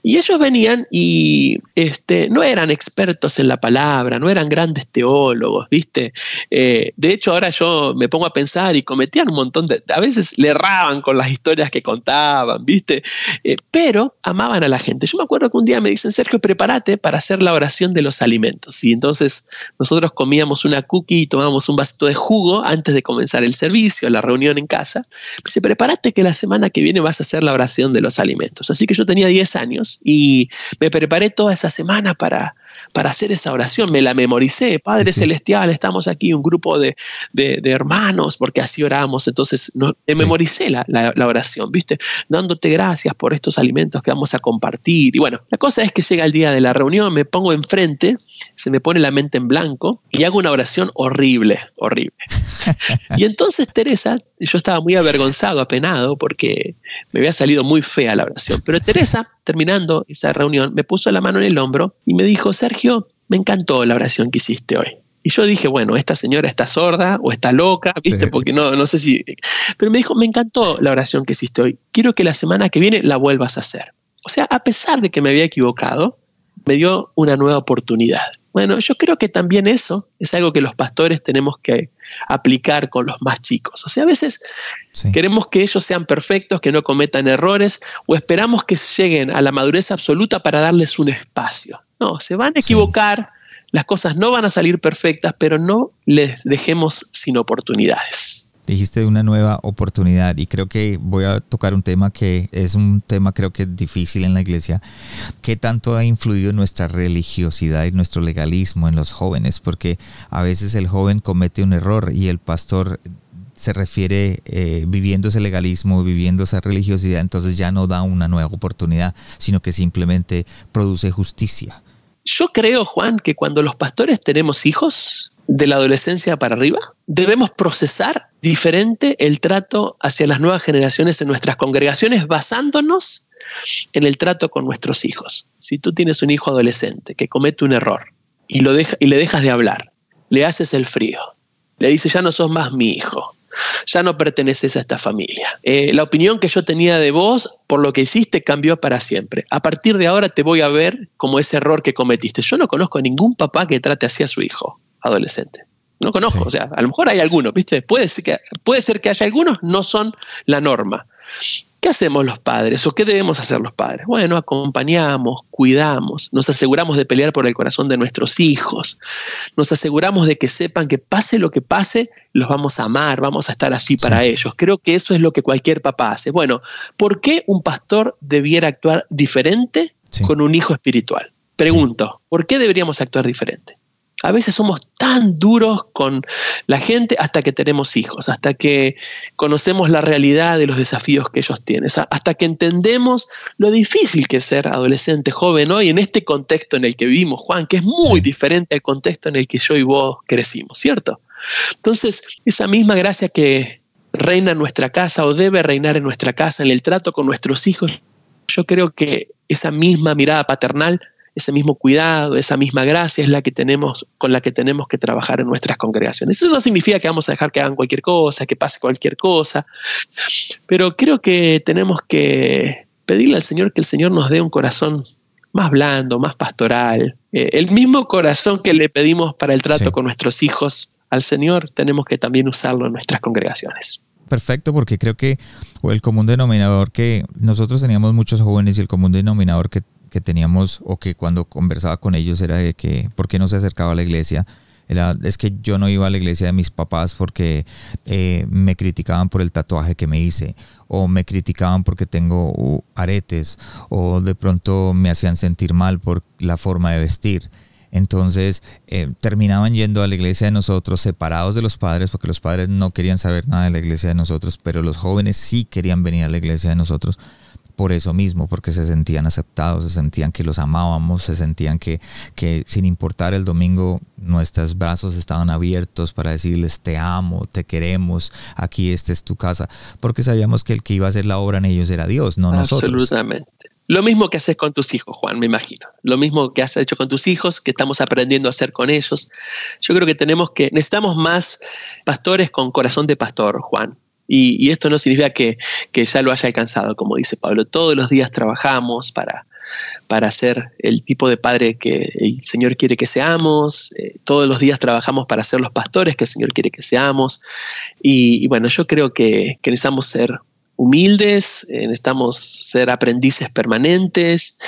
Y ellos venían y este, no eran expertos en la palabra, no eran grandes teólogos, ¿viste? Eh, de hecho, ahora yo me pongo a pensar y cometían un montón de... A veces le erraban con las historias que contaban, ¿viste? Eh, pero amaban a la gente. Yo me acuerdo que un día me dicen, Sergio, prepárate para hacer la oración de los alimentos. Y entonces nosotros comíamos una cookie y tomábamos un vasito de jugo antes de comenzar el servicio, la reunión en casa. Me dice, prepárate que la semana que viene vas a hacer la oración de los alimentos. Así que yo tenía 10 años y me preparé toda esa semana para, para hacer esa oración. Me la memoricé. Padre Celestial, estamos aquí, un grupo de, hermanos, porque así oramos. Entonces, no, memoricé la, la, oración, ¿viste? Dándote gracias por estos alimentos que vamos a compartir. Y bueno, la cosa es que llega el día de la reunión, me pongo enfrente, se me pone la mente en blanco y hago una oración horrible, horrible. y entonces Teresa, yo estaba muy avergonzado, apenado, porque me había salido muy fea la oración. Pero Teresa, terminando esa reunión, me puso la mano en el hombro y me dijo, Sergio, me encantó la oración que hiciste hoy. Y yo dije, bueno, esta señora está sorda o está loca, ¿viste? Porque no, no sé si... Pero me dijo, me encantó la oración que hiciste hoy. Quiero que la semana que viene la vuelvas a hacer. O sea, a pesar de que me había equivocado, me dio una nueva oportunidad. Bueno, yo creo que también eso es algo que los pastores tenemos que aplicar con los más chicos. O sea, a veces queremos que ellos sean perfectos, que no cometan errores, o esperamos que lleguen a la madurez absoluta para darles un espacio. No, se van a equivocar, las cosas no van a salir perfectas, pero no les dejemos sin oportunidades dijiste una nueva oportunidad y creo que voy a tocar un tema que es un tema creo que difícil en la iglesia. ¿Qué tanto ha influido nuestra religiosidad y nuestro legalismo en los jóvenes? Porque a veces el joven comete un error y el pastor se refiere eh, viviendo ese legalismo, viviendo esa religiosidad, entonces ya no da una nueva oportunidad, sino que simplemente produce justicia. Yo creo, Juan, que cuando los pastores tenemos hijos, de la adolescencia para arriba, debemos procesar diferente el trato hacia las nuevas generaciones en nuestras congregaciones basándonos en el trato con nuestros hijos. Si tú tienes un hijo adolescente que comete un error y, lo deja, y le dejas de hablar, le haces el frío, le dices ya no sos más mi hijo, ya no perteneces a esta familia. Eh, la opinión que yo tenía de vos por lo que hiciste cambió para siempre. A partir de ahora te voy a ver como ese error que cometiste. Yo no conozco a ningún papá que trate así a su hijo adolescente. No conozco, o sea, a lo mejor hay algunos, ¿viste? Puede ser, que, puede ser que haya algunos, no son la norma. ¿Qué hacemos los padres o qué debemos hacer los padres? Bueno, acompañamos, cuidamos, nos aseguramos de pelear por el corazón de nuestros hijos, nos aseguramos de que sepan que pase lo que pase, los vamos a amar, vamos a estar allí para ellos. Creo que eso es lo que cualquier papá hace. Bueno, ¿por qué un pastor debiera actuar diferente con un hijo espiritual? Pregunto, ¿por qué deberíamos actuar diferente? A veces somos tan duros con la gente hasta que tenemos hijos, hasta que conocemos la realidad de los desafíos que ellos tienen, hasta que entendemos lo difícil que es ser adolescente, joven hoy en este contexto en el que vivimos, Juan, que es muy diferente al contexto en el que yo y vos crecimos, ¿cierto? Entonces, esa misma gracia que reina en nuestra casa o debe reinar en nuestra casa, en el trato con nuestros hijos, yo creo que esa misma mirada paternal ese mismo cuidado, esa misma gracia es la que tenemos, con la que tenemos que trabajar en nuestras congregaciones. Eso no significa que vamos a dejar que hagan cualquier cosa, que pase cualquier cosa, pero creo que tenemos que pedirle al Señor que el Señor nos dé un corazón más blando, más pastoral. Eh, el mismo corazón que le pedimos para el trato con nuestros hijos al Señor, tenemos que también usarlo en nuestras congregaciones perfecto porque creo que el común denominador que nosotros teníamos muchos jóvenes y el común denominador que que teníamos o que cuando conversaba con ellos era de que por qué no se acercaba a la iglesia. Era, es que yo no iba a la iglesia de mis papás porque eh, me criticaban por el tatuaje que me hice o me criticaban porque tengo aretes o de pronto me hacían sentir mal por la forma de vestir. Entonces eh, terminaban yendo a la iglesia de nosotros separados de los padres porque los padres no querían saber nada de la iglesia de nosotros, pero los jóvenes sí querían venir a la iglesia de nosotros por eso mismo, porque se sentían aceptados, se sentían que los amábamos, se sentían que, que sin importar el domingo nuestros brazos estaban abiertos para decirles te amo, te queremos, aquí esta es tu casa, porque sabíamos que el que iba a hacer la obra en ellos era Dios, no nosotros. Absolutamente. Lo mismo que haces con tus hijos, Juan, me imagino. Lo mismo que has hecho con tus hijos, que estamos aprendiendo a hacer con ellos. Yo creo que tenemos que, necesitamos más pastores con corazón de pastor, Juan. Y, esto no significa que, ya lo haya alcanzado, como dice Pablo. Todos los días trabajamos para, para ser el tipo de padre que el Señor quiere que seamos. Eh, todos los días trabajamos para ser los pastores que el Señor quiere que seamos. Y, bueno, yo creo que, necesitamos ser humildes, eh, necesitamos ser aprendices permanentes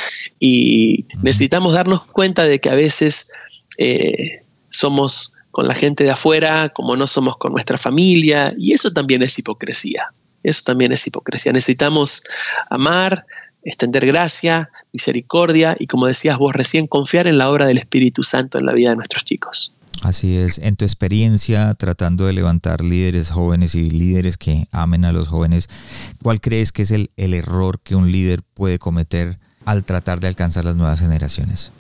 y necesitamos darnos cuenta de que a veces eh, somos con la gente de afuera como no somos con nuestra familia y eso también es hipocresía. Eso también es hipocresía. Necesitamos amar extender gracia, misericordia y, como decías vos recién, confiar en la obra del Espíritu Santo en la vida de nuestros chicos. Así es, en tu experiencia tratando de levantar líderes jóvenes y líderes que amen a los jóvenes, ¿cuál crees que es el, el error que un líder puede cometer al tratar de alcanzar las nuevas generaciones?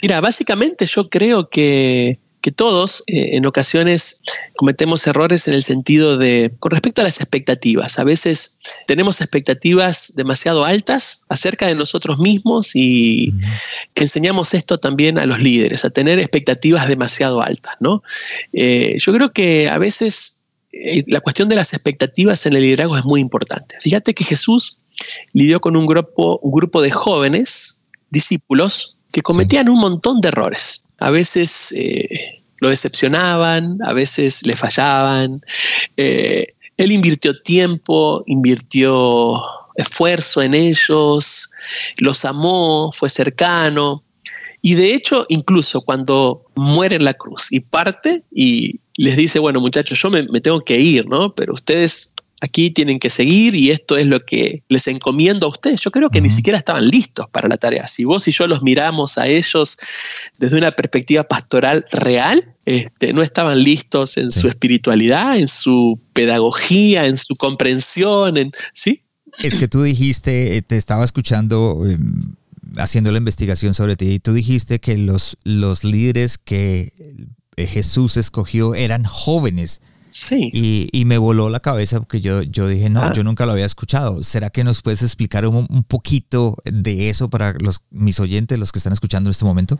Mira, básicamente yo creo que que todos eh, en ocasiones cometemos errores en el sentido de, con respecto a las expectativas, a veces tenemos expectativas demasiado altas acerca de nosotros mismos y enseñamos esto también a los líderes, a tener expectativas demasiado altas, ¿no? Eh, yo creo que a veces eh, la cuestión de las expectativas en el liderazgo es muy importante. Fíjate que Jesús lidió con un grupo, un grupo de jóvenes, discípulos, que cometían un montón de errores. A veces lo decepcionaban, a veces le fallaban. Eh, él invirtió tiempo, invirtió esfuerzo en ellos, los amó, fue cercano. Y de hecho, incluso cuando muere en la cruz y parte y les dice, bueno muchachos, yo me, me tengo que ir, ¿no? Pero ustedes aquí tienen que seguir y esto es lo que les encomiendo a ustedes. Yo creo que ni siquiera estaban listos para la tarea. Si vos y yo los miramos a ellos desde una perspectiva pastoral real, este, no estaban listos en su espiritualidad, en su pedagogía, en su comprensión, en, ¿sí? Es que tú dijiste, eh, te estaba escuchando em, haciendo la investigación sobre ti y tú dijiste que los, los líderes que eh, Jesús escogió eran jóvenes. Y, me voló la cabeza porque yo, yo dije, no, ah. yo nunca lo había escuchado. ¿Será que nos puedes explicar un, un, poquito de eso para los, mis oyentes, los que están escuchando en este momento?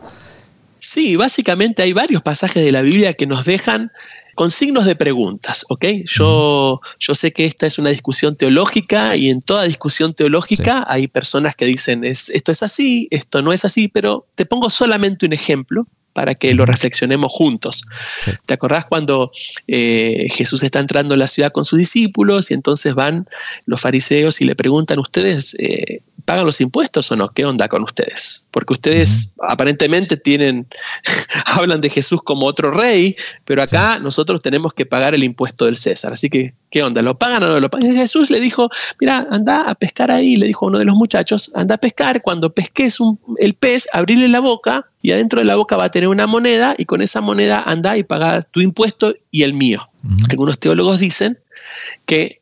Sí, básicamente hay varios pasajes de la Biblia que nos dejan con signos de preguntas, ¿ok? Yo, yo sé que esta es una discusión teológica y en toda discusión teológica hay personas que dicen es, esto es así, esto no es así, pero te pongo solamente un ejemplo para que lo reflexionemos juntos. ¿Te acordás cuando eh, Jesús está entrando en la ciudad con sus discípulos y entonces van los fariseos y le preguntan, ¿ustedes eh, pagan los impuestos o no? ¿Qué onda con ustedes? Porque ustedes aparentemente tienen, hablan de Jesús como otro rey, pero acá nosotros tenemos que pagar el impuesto del César. Así que, ¿qué onda? ¿Lo pagan o no lo pagan? Jesús le dijo, mira, anda a pescar ahí, le dijo a uno de los muchachos, anda a pescar, cuando pesques el pez, abrirle la boca y adentro de la boca va a tener una moneda y con esa moneda anda y paga tu impuesto y el mío. Algunos teólogos dicen que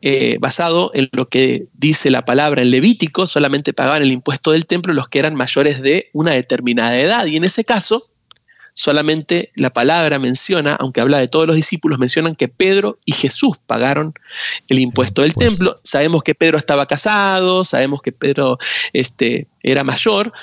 eh, basado en lo que dice la palabra en Levítico, solamente pagaban el impuesto del templo los que eran mayores de una determinada edad. Y en ese caso, solamente la palabra menciona, aunque habla de todos los discípulos, mencionan que Pedro y Jesús pagaron el impuesto del templo. Sabemos que Pedro estaba casado, sabemos que Pedro este, era mayor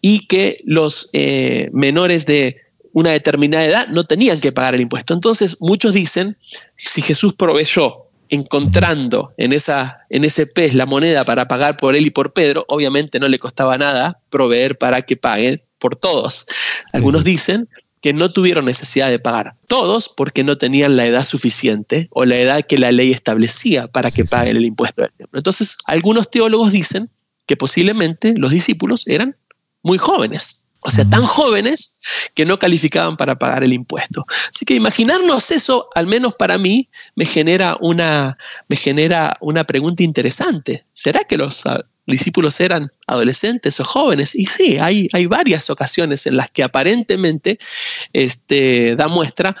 y que los eh, menores de una determinada edad no tenían que pagar el impuesto. Entonces muchos dicen, si Jesús proveyó encontrando en, esa, en ese pez la moneda para pagar por él y por Pedro, obviamente no le costaba nada proveer para que paguen por todos. Algunos dicen que no tuvieron necesidad de pagar. Todos porque no tenían la edad suficiente o la edad que la ley establecía para que paguen el impuesto del templo. Entonces, algunos teólogos dicen que posiblemente los discípulos eran muy jóvenes, o sea, tan jóvenes que no calificaban para pagar el impuesto. Así que imaginarnos eso, al menos para mí, me genera una, me genera una pregunta interesante. ¿Será que los discípulos eran adolescentes o jóvenes. Y sí, hay, hay varias ocasiones en las que aparentemente este, da muestra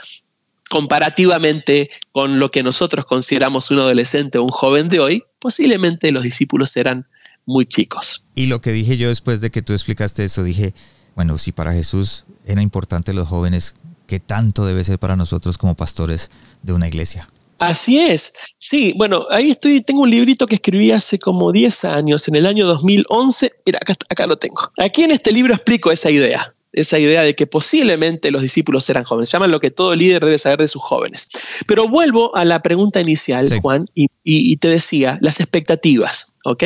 comparativamente con lo que nosotros consideramos un adolescente o un joven de hoy, posiblemente los discípulos eran muy chicos. Y lo que dije yo después de que tú explicaste eso, dije, bueno, si para Jesús era importante los jóvenes, ¿qué tanto debe ser para nosotros como pastores de una iglesia? Así es, sí, bueno, ahí estoy, tengo un librito que escribí hace como 10 años, en el año 2011, mira, acá, acá lo tengo. Aquí en este libro explico esa idea, esa idea de que posiblemente los discípulos eran jóvenes, se llaman lo que todo líder debe saber de sus jóvenes. Pero vuelvo a la pregunta inicial, Juan, y, y, te decía, las expectativas, ¿ok?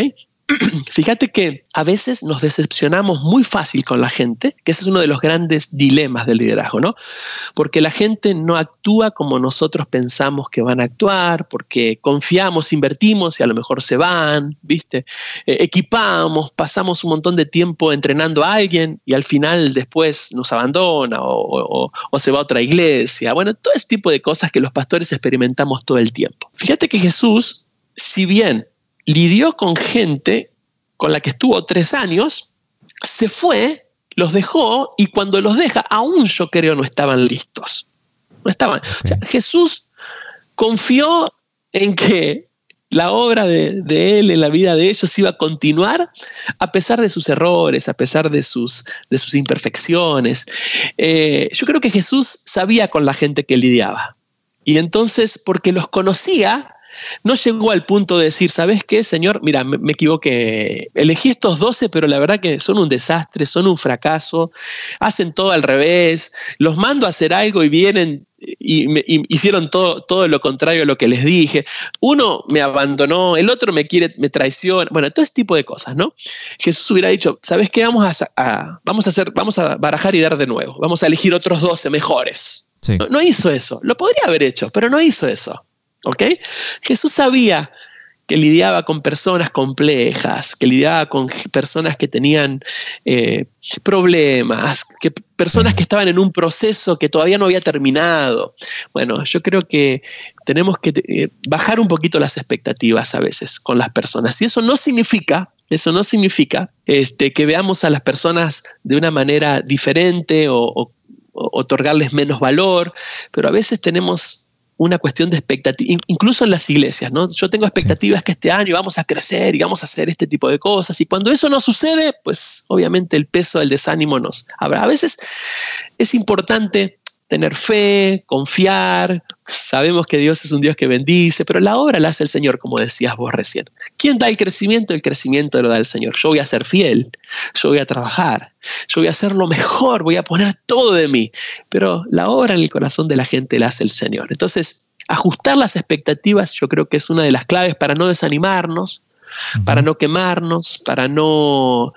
fíjate que a veces nos decepcionamos muy fácil con la gente, que ese es uno de los grandes dilemas del liderazgo, ¿no? Porque la gente no actúa como nosotros pensamos que van a actuar, porque confiamos, invertimos y a lo mejor se van, ¿viste? Eh, equipamos, pasamos un montón de tiempo entrenando a alguien y al final después nos abandona o, o se va a otra iglesia. Bueno, todo ese tipo de cosas que los pastores experimentamos todo el tiempo. Fíjate que Jesús, si bien lidió con gente con la que estuvo tres años, se fue, los dejó y cuando los deja, aún yo creo no estaban listos. No estaban. O sea, Jesús confió en que la obra de, él en la vida de ellos iba a continuar a pesar de sus errores, a pesar de sus, de sus imperfecciones. Eh, yo creo que Jesús sabía con la gente que lidiaba. Y entonces, porque los conocía, no llegó al punto de decir, ¿sabes qué, Señor? Mira, me, equivoqué. Elegí estos doce, pero la verdad que son un desastre, son un fracaso, hacen todo al revés, los mando a hacer algo y vienen y, me, hicieron todo, todo lo contrario a lo que les dije. Uno me abandonó, el otro me quiere, me traiciona. Bueno, todo ese tipo de cosas, ¿no? Jesús hubiera dicho, ¿sabes qué? Vamos a, vamos a hacer, vamos a barajar y dar de nuevo. Vamos a elegir otros doce mejores. no hizo eso. Lo podría haber hecho, pero no hizo eso. ¿Ok? Jesús sabía que lidiaba con personas complejas, que lidiaba con personas que tenían eh, problemas, que personas que estaban en un proceso que todavía no había terminado. Bueno, yo creo que tenemos que eh, bajar un poquito las expectativas a veces con las personas. Y eso no significa, eso no significa este, que veamos a las personas de una manera diferente o otorgarles menos valor, pero a veces tenemos una cuestión de expectativa, incluso en las iglesias, ¿no? Yo tengo expectativas que este año vamos a crecer y vamos a hacer este tipo de cosas, y cuando eso no sucede, pues obviamente el peso del desánimo nos habrá. A veces es importante tener fe, confiar. Sabemos que Dios es un Dios que bendice, pero la obra la hace el Señor, como decías vos recién. ¿Quién da el crecimiento? El crecimiento lo da el Señor. Yo voy a ser fiel, yo voy a trabajar, yo voy a hacer lo mejor, voy a poner todo de mí, pero la obra en el corazón de la gente la hace el Señor. Entonces, ajustar las expectativas yo creo que es una de las claves para no desanimarnos, para no quemarnos, para no,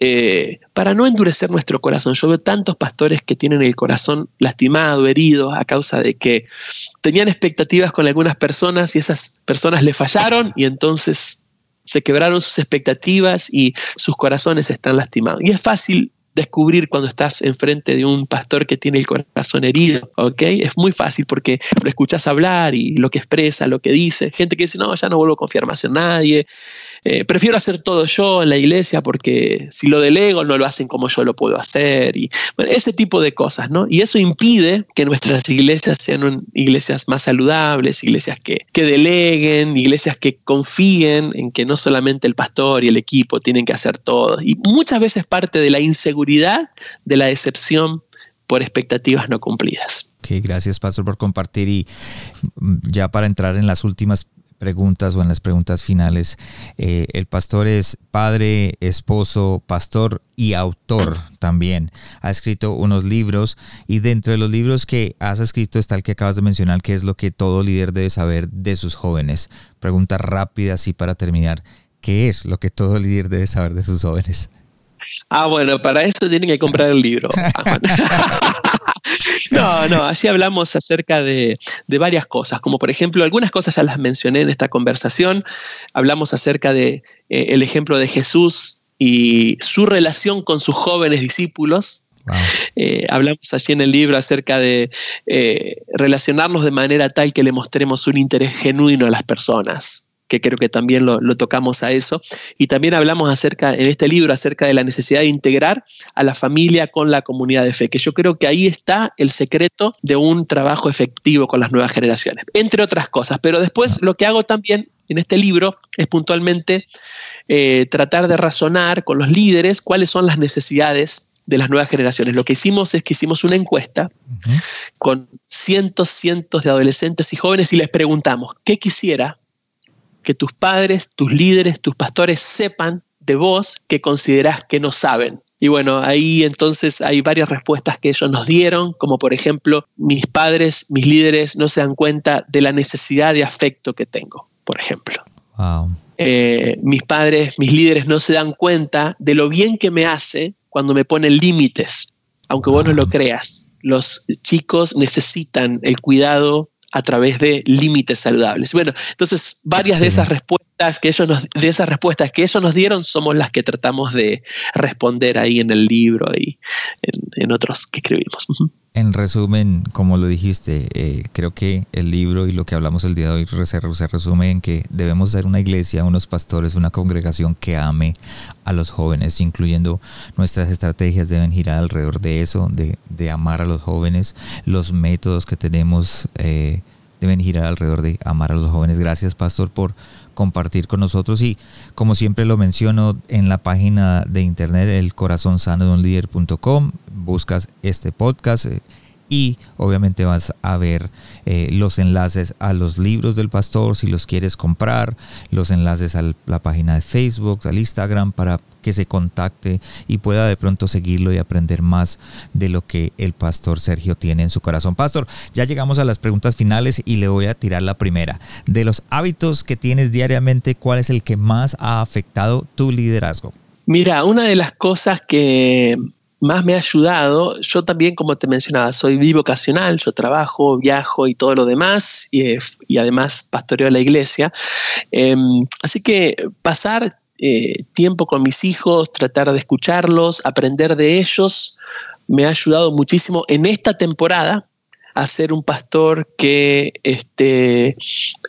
eh, para no endurecer nuestro corazón. Yo veo tantos pastores que tienen el corazón lastimado, herido, a causa de que tenían expectativas con algunas personas y esas personas le fallaron y entonces se quebraron sus expectativas y sus corazones están lastimados. Y es fácil descubrir cuando estás enfrente de un pastor que tiene el corazón herido, ¿ok? Es muy fácil porque lo escuchas hablar y lo que expresa, lo que dice, gente que dice, no, ya no vuelvo a confiar más en nadie, eh, prefiero hacer todo yo en la iglesia porque si lo delego no lo hacen como yo lo puedo hacer, y ese tipo de cosas, ¿no? Y eso impide que nuestras iglesias sean iglesias más saludables, iglesias que, que deleguen, iglesias que confíen en que no solamente el pastor y el equipo tienen que hacer todo. Y muchas veces parte de la inseguridad, de la decepción por expectativas no cumplidas. Ok, gracias Pastor por compartir y ya para entrar en las últimas preguntas o en las preguntas finales. Eh, el pastor es padre, esposo, pastor y autor también. Ha escrito unos libros y dentro de los libros que has escrito está el que acabas de mencionar, que es lo que todo líder debe saber de sus jóvenes. Pregunta rápida así para terminar. ¿Qué es lo que todo líder debe saber de sus jóvenes? Ah, bueno, para eso tienen que comprar el libro. No, no, allí hablamos acerca de, varias cosas, como por ejemplo, algunas cosas ya las mencioné en esta conversación. Hablamos acerca de eh, el ejemplo de Jesús y su relación con sus jóvenes discípulos. Eh, hablamos allí en el libro acerca de eh, relacionarnos de manera tal que le mostremos un interés genuino a las personas que creo que también lo, tocamos a eso. Y también hablamos acerca, en este libro, acerca de la necesidad de integrar a la familia con la comunidad de fe, que yo creo que ahí está el secreto de un trabajo efectivo con las nuevas generaciones, entre otras cosas. Pero después lo que hago también en este libro es puntualmente eh, tratar de razonar con los líderes cuáles son las necesidades de las nuevas generaciones. Lo que hicimos es que hicimos una encuesta con cientos, cientos de adolescentes y jóvenes y les preguntamos, ¿qué quisiera que tus padres, tus líderes, tus pastores sepan de vos que considerás que no saben. Y bueno, ahí entonces hay varias respuestas que ellos nos dieron, como por ejemplo, mis padres, mis líderes no se dan cuenta de la necesidad de afecto que tengo, por ejemplo. Eh, mis padres, mis líderes no se dan cuenta de lo bien que me hace cuando me ponen límites, aunque vos no lo creas. Los chicos necesitan el cuidado a través de límites saludables. Bueno, entonces varias de esas respuestas respuestas que ellos de esas respuestas que ellos nos dieron somos las que tratamos de responder ahí en el libro y en, otros que escribimos. En resumen, como lo dijiste, eh, creo que el libro y lo que hablamos el día de hoy se, se resume en que debemos ser una iglesia, unos pastores, una congregación que ame a los jóvenes, incluyendo nuestras estrategias deben girar alrededor de eso, de, de amar a los jóvenes, los métodos que tenemos. Eh, deben girar alrededor de amar a los jóvenes. Gracias, Pastor, por compartir con nosotros. Y como siempre lo menciono en la página de internet el corazón sano de un buscas este podcast eh, y obviamente vas a ver eh, los enlaces a los libros del pastor si los quieres comprar, los enlaces a la página de Facebook, al Instagram para que se contacte y pueda de pronto seguirlo y aprender más de lo que el pastor Sergio tiene en su corazón. Pastor, ya llegamos a las preguntas finales y le voy a tirar la primera. De los hábitos que tienes diariamente, ¿cuál es el que más ha afectado tu liderazgo? Mira, una de las cosas que más me ha ayudado, yo también, como te mencionaba, soy bivocacional, yo trabajo, viajo y todo lo demás, y, eh, además pastoreo la iglesia. Em, así que pasar eh, tiempo con mis hijos, tratar de escucharlos, aprender de ellos, me ha ayudado muchísimo en esta temporada a ser un pastor que este, eh,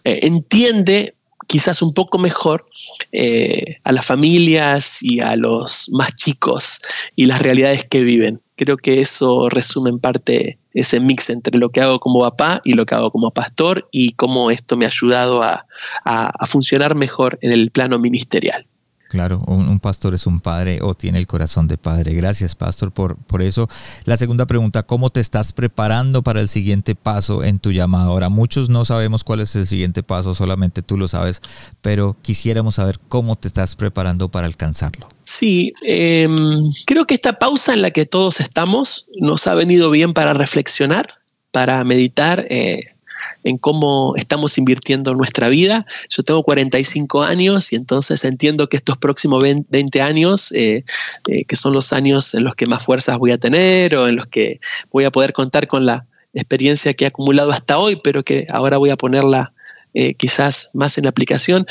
entiende quizás un poco mejor eh, a las familias y a los más chicos y las realidades que viven. Creo que eso resume en parte ese mix entre lo que hago como papá y lo que hago como pastor y cómo esto me ha ayudado a funcionar mejor en el plano ministerial. Claro, un, pastor es un padre o tiene el corazón de padre. Gracias, pastor, por, por eso. La segunda pregunta, ¿cómo te estás preparando para el siguiente paso en tu llamada? Ahora, muchos no sabemos cuál es el siguiente paso, solamente tú lo sabes, pero quisiéramos saber cómo te estás preparando para alcanzarlo. Sí, em, creo que esta pausa en la que todos estamos nos ha venido bien para reflexionar, para meditar. Eh, en cómo estamos invirtiendo nuestra vida. Yo tengo 45 años y entonces entiendo que estos próximos 20 años, eh, eh, que son los años en los que más fuerzas voy a tener o en los que voy a poder contar con la experiencia que he acumulado hasta hoy, pero que ahora voy a ponerla eh, quizás más en aplicación.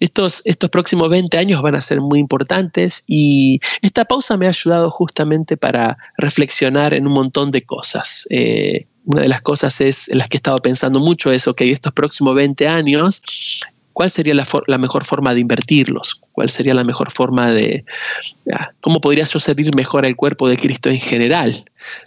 Estos, estos próximos 20 años van a ser muy importantes y esta pausa me ha ayudado justamente para reflexionar en un montón de cosas una de las cosas es en las que he estado pensando mucho es, ok, estos próximos 20 años, ¿cuál sería la, mejor forma de invertirlos? ¿Cuál sería la mejor forma de, cómo podría yo servir mejor al cuerpo de Cristo en general?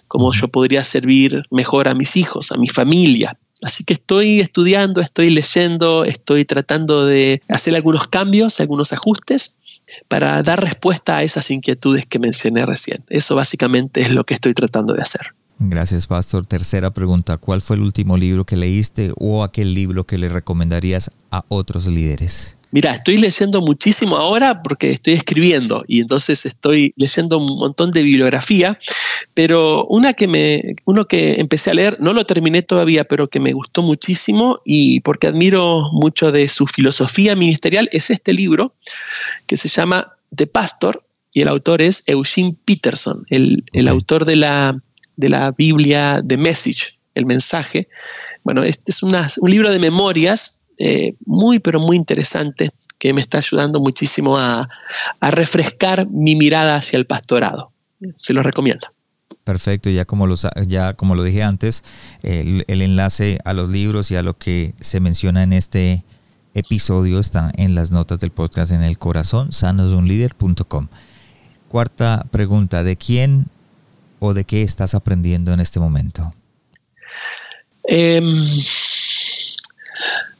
¿Cómo yo podría servir mejor a mis hijos, a mi familia? Así que estoy estudiando, estoy leyendo, estoy tratando de hacer algunos cambios, algunos ajustes para dar respuesta a esas inquietudes que mencioné recién. Eso básicamente es lo que estoy tratando de hacer. Gracias, Pastor. Tercera pregunta, ¿cuál fue el último libro que leíste o aquel libro que le recomendarías a otros líderes? Mira, estoy leyendo muchísimo ahora porque estoy escribiendo y entonces estoy leyendo un montón de bibliografía, pero una que me, uno que empecé a leer, no lo terminé todavía, pero que me gustó muchísimo y porque admiro mucho de su filosofía ministerial, es este libro que se llama The Pastor y el autor es Eugene Peterson, el, el autor de la de la Biblia de Message, el mensaje. Bueno, este es un libro de memorias eh, muy, pero muy interesante que me está ayudando muchísimo a, refrescar mi mirada hacia el pastorado. Se lo recomiendo. Perfecto, ya como ya como lo dije antes, el, enlace a los libros y a lo que se menciona en este episodio está en las notas del podcast en el corazón sano de un líder.com. Cuarta pregunta, ¿de quién o de qué estás aprendiendo en este momento? Em,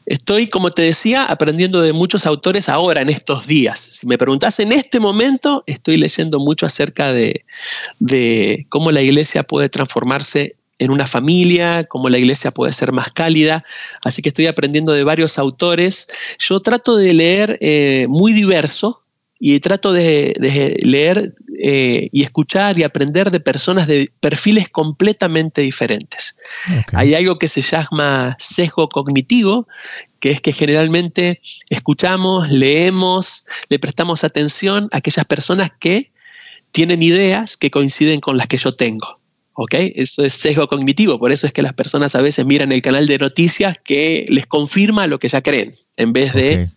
estoy, como te decía, aprendiendo de muchos autores ahora, en estos días. Si me preguntas en este momento, estoy leyendo mucho acerca de, de cómo la iglesia puede transformarse en una familia, cómo la iglesia puede ser más cálida. Así que estoy aprendiendo de varios autores. Yo trato de leer eh, muy diverso y trato de, leer eh, y escuchar y aprender de personas de perfiles completamente diferentes. Hay algo que se llama sesgo cognitivo, que es que generalmente escuchamos, leemos, le prestamos atención a aquellas personas que tienen ideas que coinciden con las que yo tengo. ¿ok? Eso es sesgo cognitivo, por eso es que las personas a veces miran el canal de noticias que les confirma lo que ya creen, en vez de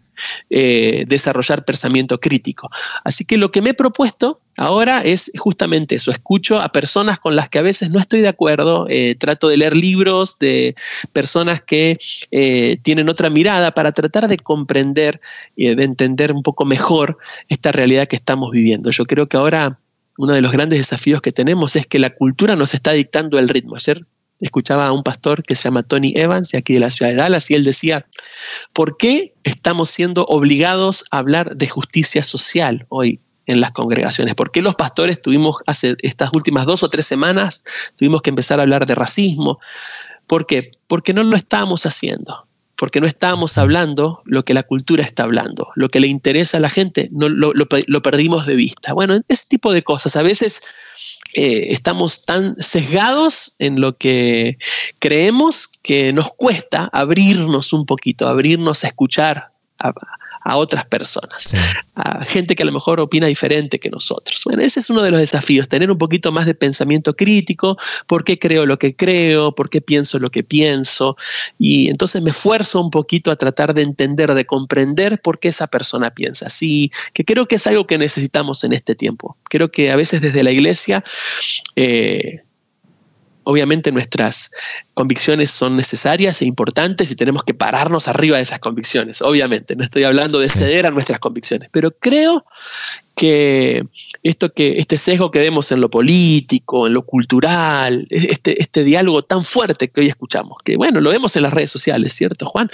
eh, desarrollar pensamiento crítico. Así que lo que me he propuesto ahora es justamente eso, escucho a personas con las que a veces no estoy de acuerdo, eh, trato de leer libros de personas que eh, tienen otra mirada para tratar de comprender y de entender un poco mejor esta realidad que estamos viviendo. Yo creo que ahora uno de los grandes desafíos que tenemos es que la cultura nos está dictando el ritmo. Ayer escuchaba a un pastor que se llama Tony Evans, de aquí de la ciudad de Dallas, y él decía, ¿por qué estamos siendo obligados a hablar de justicia social hoy? en las congregaciones. ¿Por qué los pastores tuvimos hace estas últimas dos o tres semanas, tuvimos que empezar a hablar de racismo? ¿Por qué? Porque no lo estábamos haciendo porque no estábamos hablando lo que la cultura está hablando, lo que le interesa a la gente, no, lo, perdimos de vista. Bueno, ese tipo de cosas. A veces eh, estamos tan sesgados en lo que creemos que nos cuesta abrirnos un poquito, abrirnos a escuchar, a, a otras personas, a gente que a lo mejor opina diferente que nosotros. Bueno, ese es uno de los desafíos, tener un poquito más de pensamiento crítico, por qué creo lo que creo, por qué pienso lo que pienso, y entonces me esfuerzo un poquito a tratar de entender, de comprender por qué esa persona piensa así, que creo que es algo que necesitamos en este tiempo. Creo que a veces desde la iglesia... Eh, obviamente nuestras convicciones son necesarias e importantes y tenemos que pararnos arriba de esas convicciones, obviamente. No estoy hablando de ceder a nuestras convicciones, pero creo que esto que este sesgo que vemos en lo político, en lo cultural, este, este diálogo tan fuerte que hoy escuchamos, que bueno, lo vemos en las redes sociales, ¿cierto, Juan?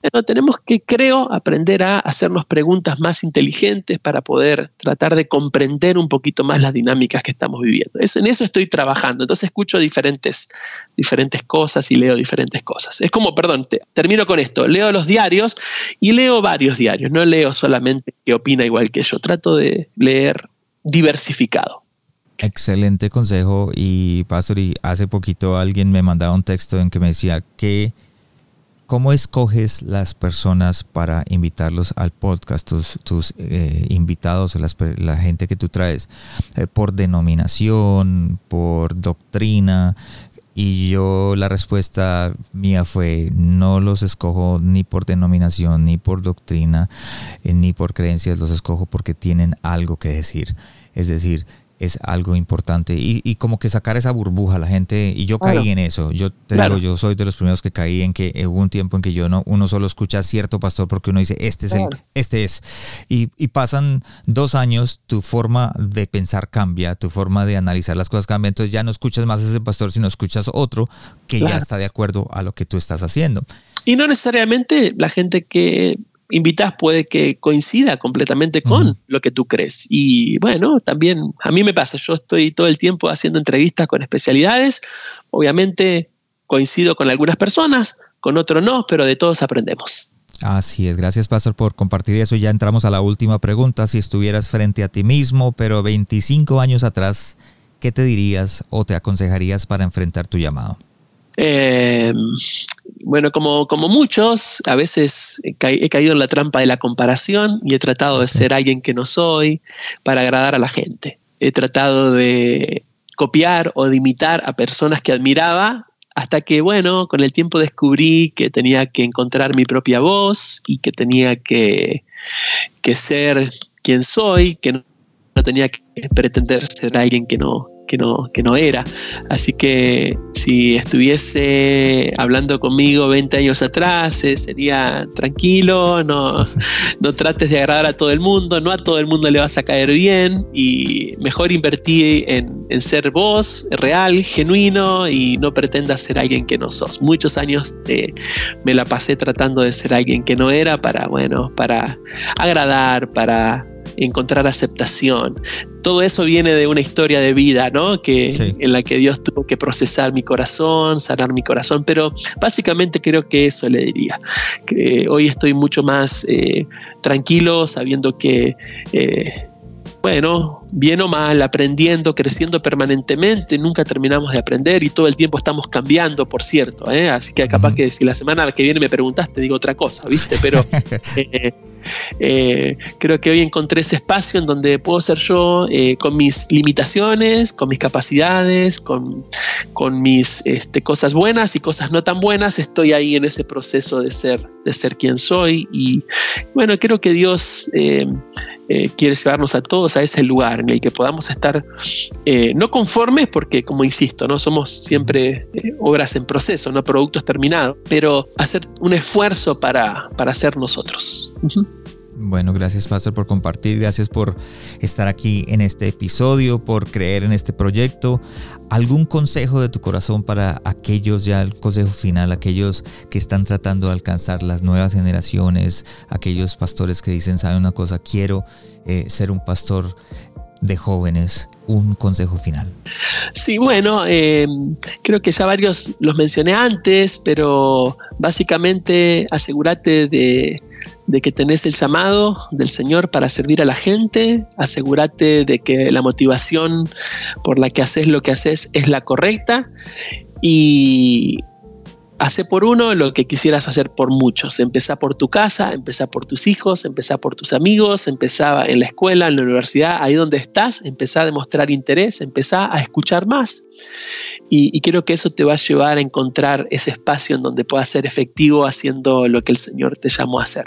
Pero tenemos que, creo, aprender a hacernos preguntas más inteligentes para poder tratar de comprender un poquito más las dinámicas que estamos viviendo. en eso estoy trabajando. Entonces escucho diferentes, diferentes cosas y leo diferentes cosas. Es como, perdón, termino con esto. Leo los diarios y leo varios diarios. No leo solamente que opina igual que yo. Trato de leer diversificado. Excelente consejo y Pastor, y hace poquito alguien me mandaba un texto en que me decía que ¿Cómo escoges las personas para invitarlos al podcast, tus, tus eh, invitados, la gente que tú traes? Eh, ¿Por denominación, por doctrina? Y yo la respuesta mía fue, no los escojo ni por denominación, ni por doctrina, eh, ni por creencias, los escojo porque tienen algo que decir. Es decir, es algo importante. Y, como que sacar esa burbuja la gente y yo caí en eso. Yo te digo yo soy de los primeros que caí en que hubo un tiempo en que yo no uno solo escucha a cierto pastor porque uno dice este es el este es y, pasan dos años tu forma de pensar cambia tu forma de analizar las cosas cambia. Entonces ya no escuchas más a ese pastor sino escuchas otro que ya está de acuerdo a lo que tú estás haciendo. Y no necesariamente la gente que invitas puede que coincida completamente con lo que tú crees. Y bueno, también a mí me pasa, yo estoy todo el tiempo haciendo entrevistas con especialidades, obviamente coincido con algunas personas, con otros no, pero de todos aprendemos. Así es, gracias Pastor por compartir eso. Ya entramos a la última pregunta. Si estuvieras frente a ti mismo, pero 25 años atrás, ¿qué te dirías o te aconsejarías para enfrentar tu llamado? Eh, bueno, como, como muchos, a veces he, caído en la trampa de la comparación y he tratado de ser alguien que no soy para agradar a la gente. He tratado de copiar o de imitar a personas que admiraba hasta que, bueno, con el tiempo descubrí que tenía que encontrar mi propia voz y que tenía que, que ser quien soy, que no tenía que pretender ser alguien que no, que no, que no era. Así que si estuviese hablando conmigo 20 años atrás, eh, sería tranquilo, no, no trates de agradar a todo el mundo, no a todo el mundo le vas a caer bien y mejor invertí en, ser vos, real, genuino y no pretendas ser alguien que no sos. Muchos años eh, me la pasé tratando de ser alguien que no era para, bueno, para agradar, para encontrar aceptación. Todo eso viene de una historia de vida, ¿no? Que, En la que Dios tuvo que procesar mi corazón, sanar mi corazón, pero básicamente creo que eso le diría. Que hoy estoy mucho más eh, tranquilo sabiendo que... Eh, bueno, bien o mal, aprendiendo, creciendo permanentemente, nunca terminamos de aprender y todo el tiempo estamos cambiando, por cierto. ¿eh? Así que capaz que si la semana que viene me preguntaste, digo otra cosa, ¿viste? Pero eh, creo que hoy encontré ese espacio en donde puedo ser yo eh, con mis limitaciones, con mis capacidades, con, mis este, cosas buenas y cosas no tan buenas. Estoy ahí en ese proceso de ser, de ser quien soy. Y bueno, creo que Dios eh, quiere llevarnos a todos a ese lugar en el que podamos estar no conformes, porque como insisto, no somos siempre obras en proceso, no productos terminados, pero hacer un esfuerzo para, para ser nosotros. Bueno, gracias Pastor por compartir, gracias por estar aquí en este episodio, por creer en este proyecto. ¿Algún consejo de tu corazón para aquellos, ya el consejo final, aquellos que están tratando de alcanzar las nuevas generaciones, aquellos pastores que dicen, sabe una cosa, quiero eh, ser un pastor de jóvenes? Un consejo final. Sí, bueno, eh, creo que ya varios los mencioné antes, pero básicamente asegúrate de de que tenés el llamado del Señor para servir a la gente, asegúrate de que la motivación por la que haces lo que haces es la correcta y hace por uno lo que quisieras hacer por muchos. Empezá por tu casa, empezá por tus hijos, empezá por tus amigos, empezá en la escuela, en la universidad, ahí donde estás, empezá a demostrar interés, empezá a escuchar más. Y, y, creo que eso te va a llevar a encontrar ese espacio en donde puedas ser efectivo haciendo lo que el Señor te llamó a hacer.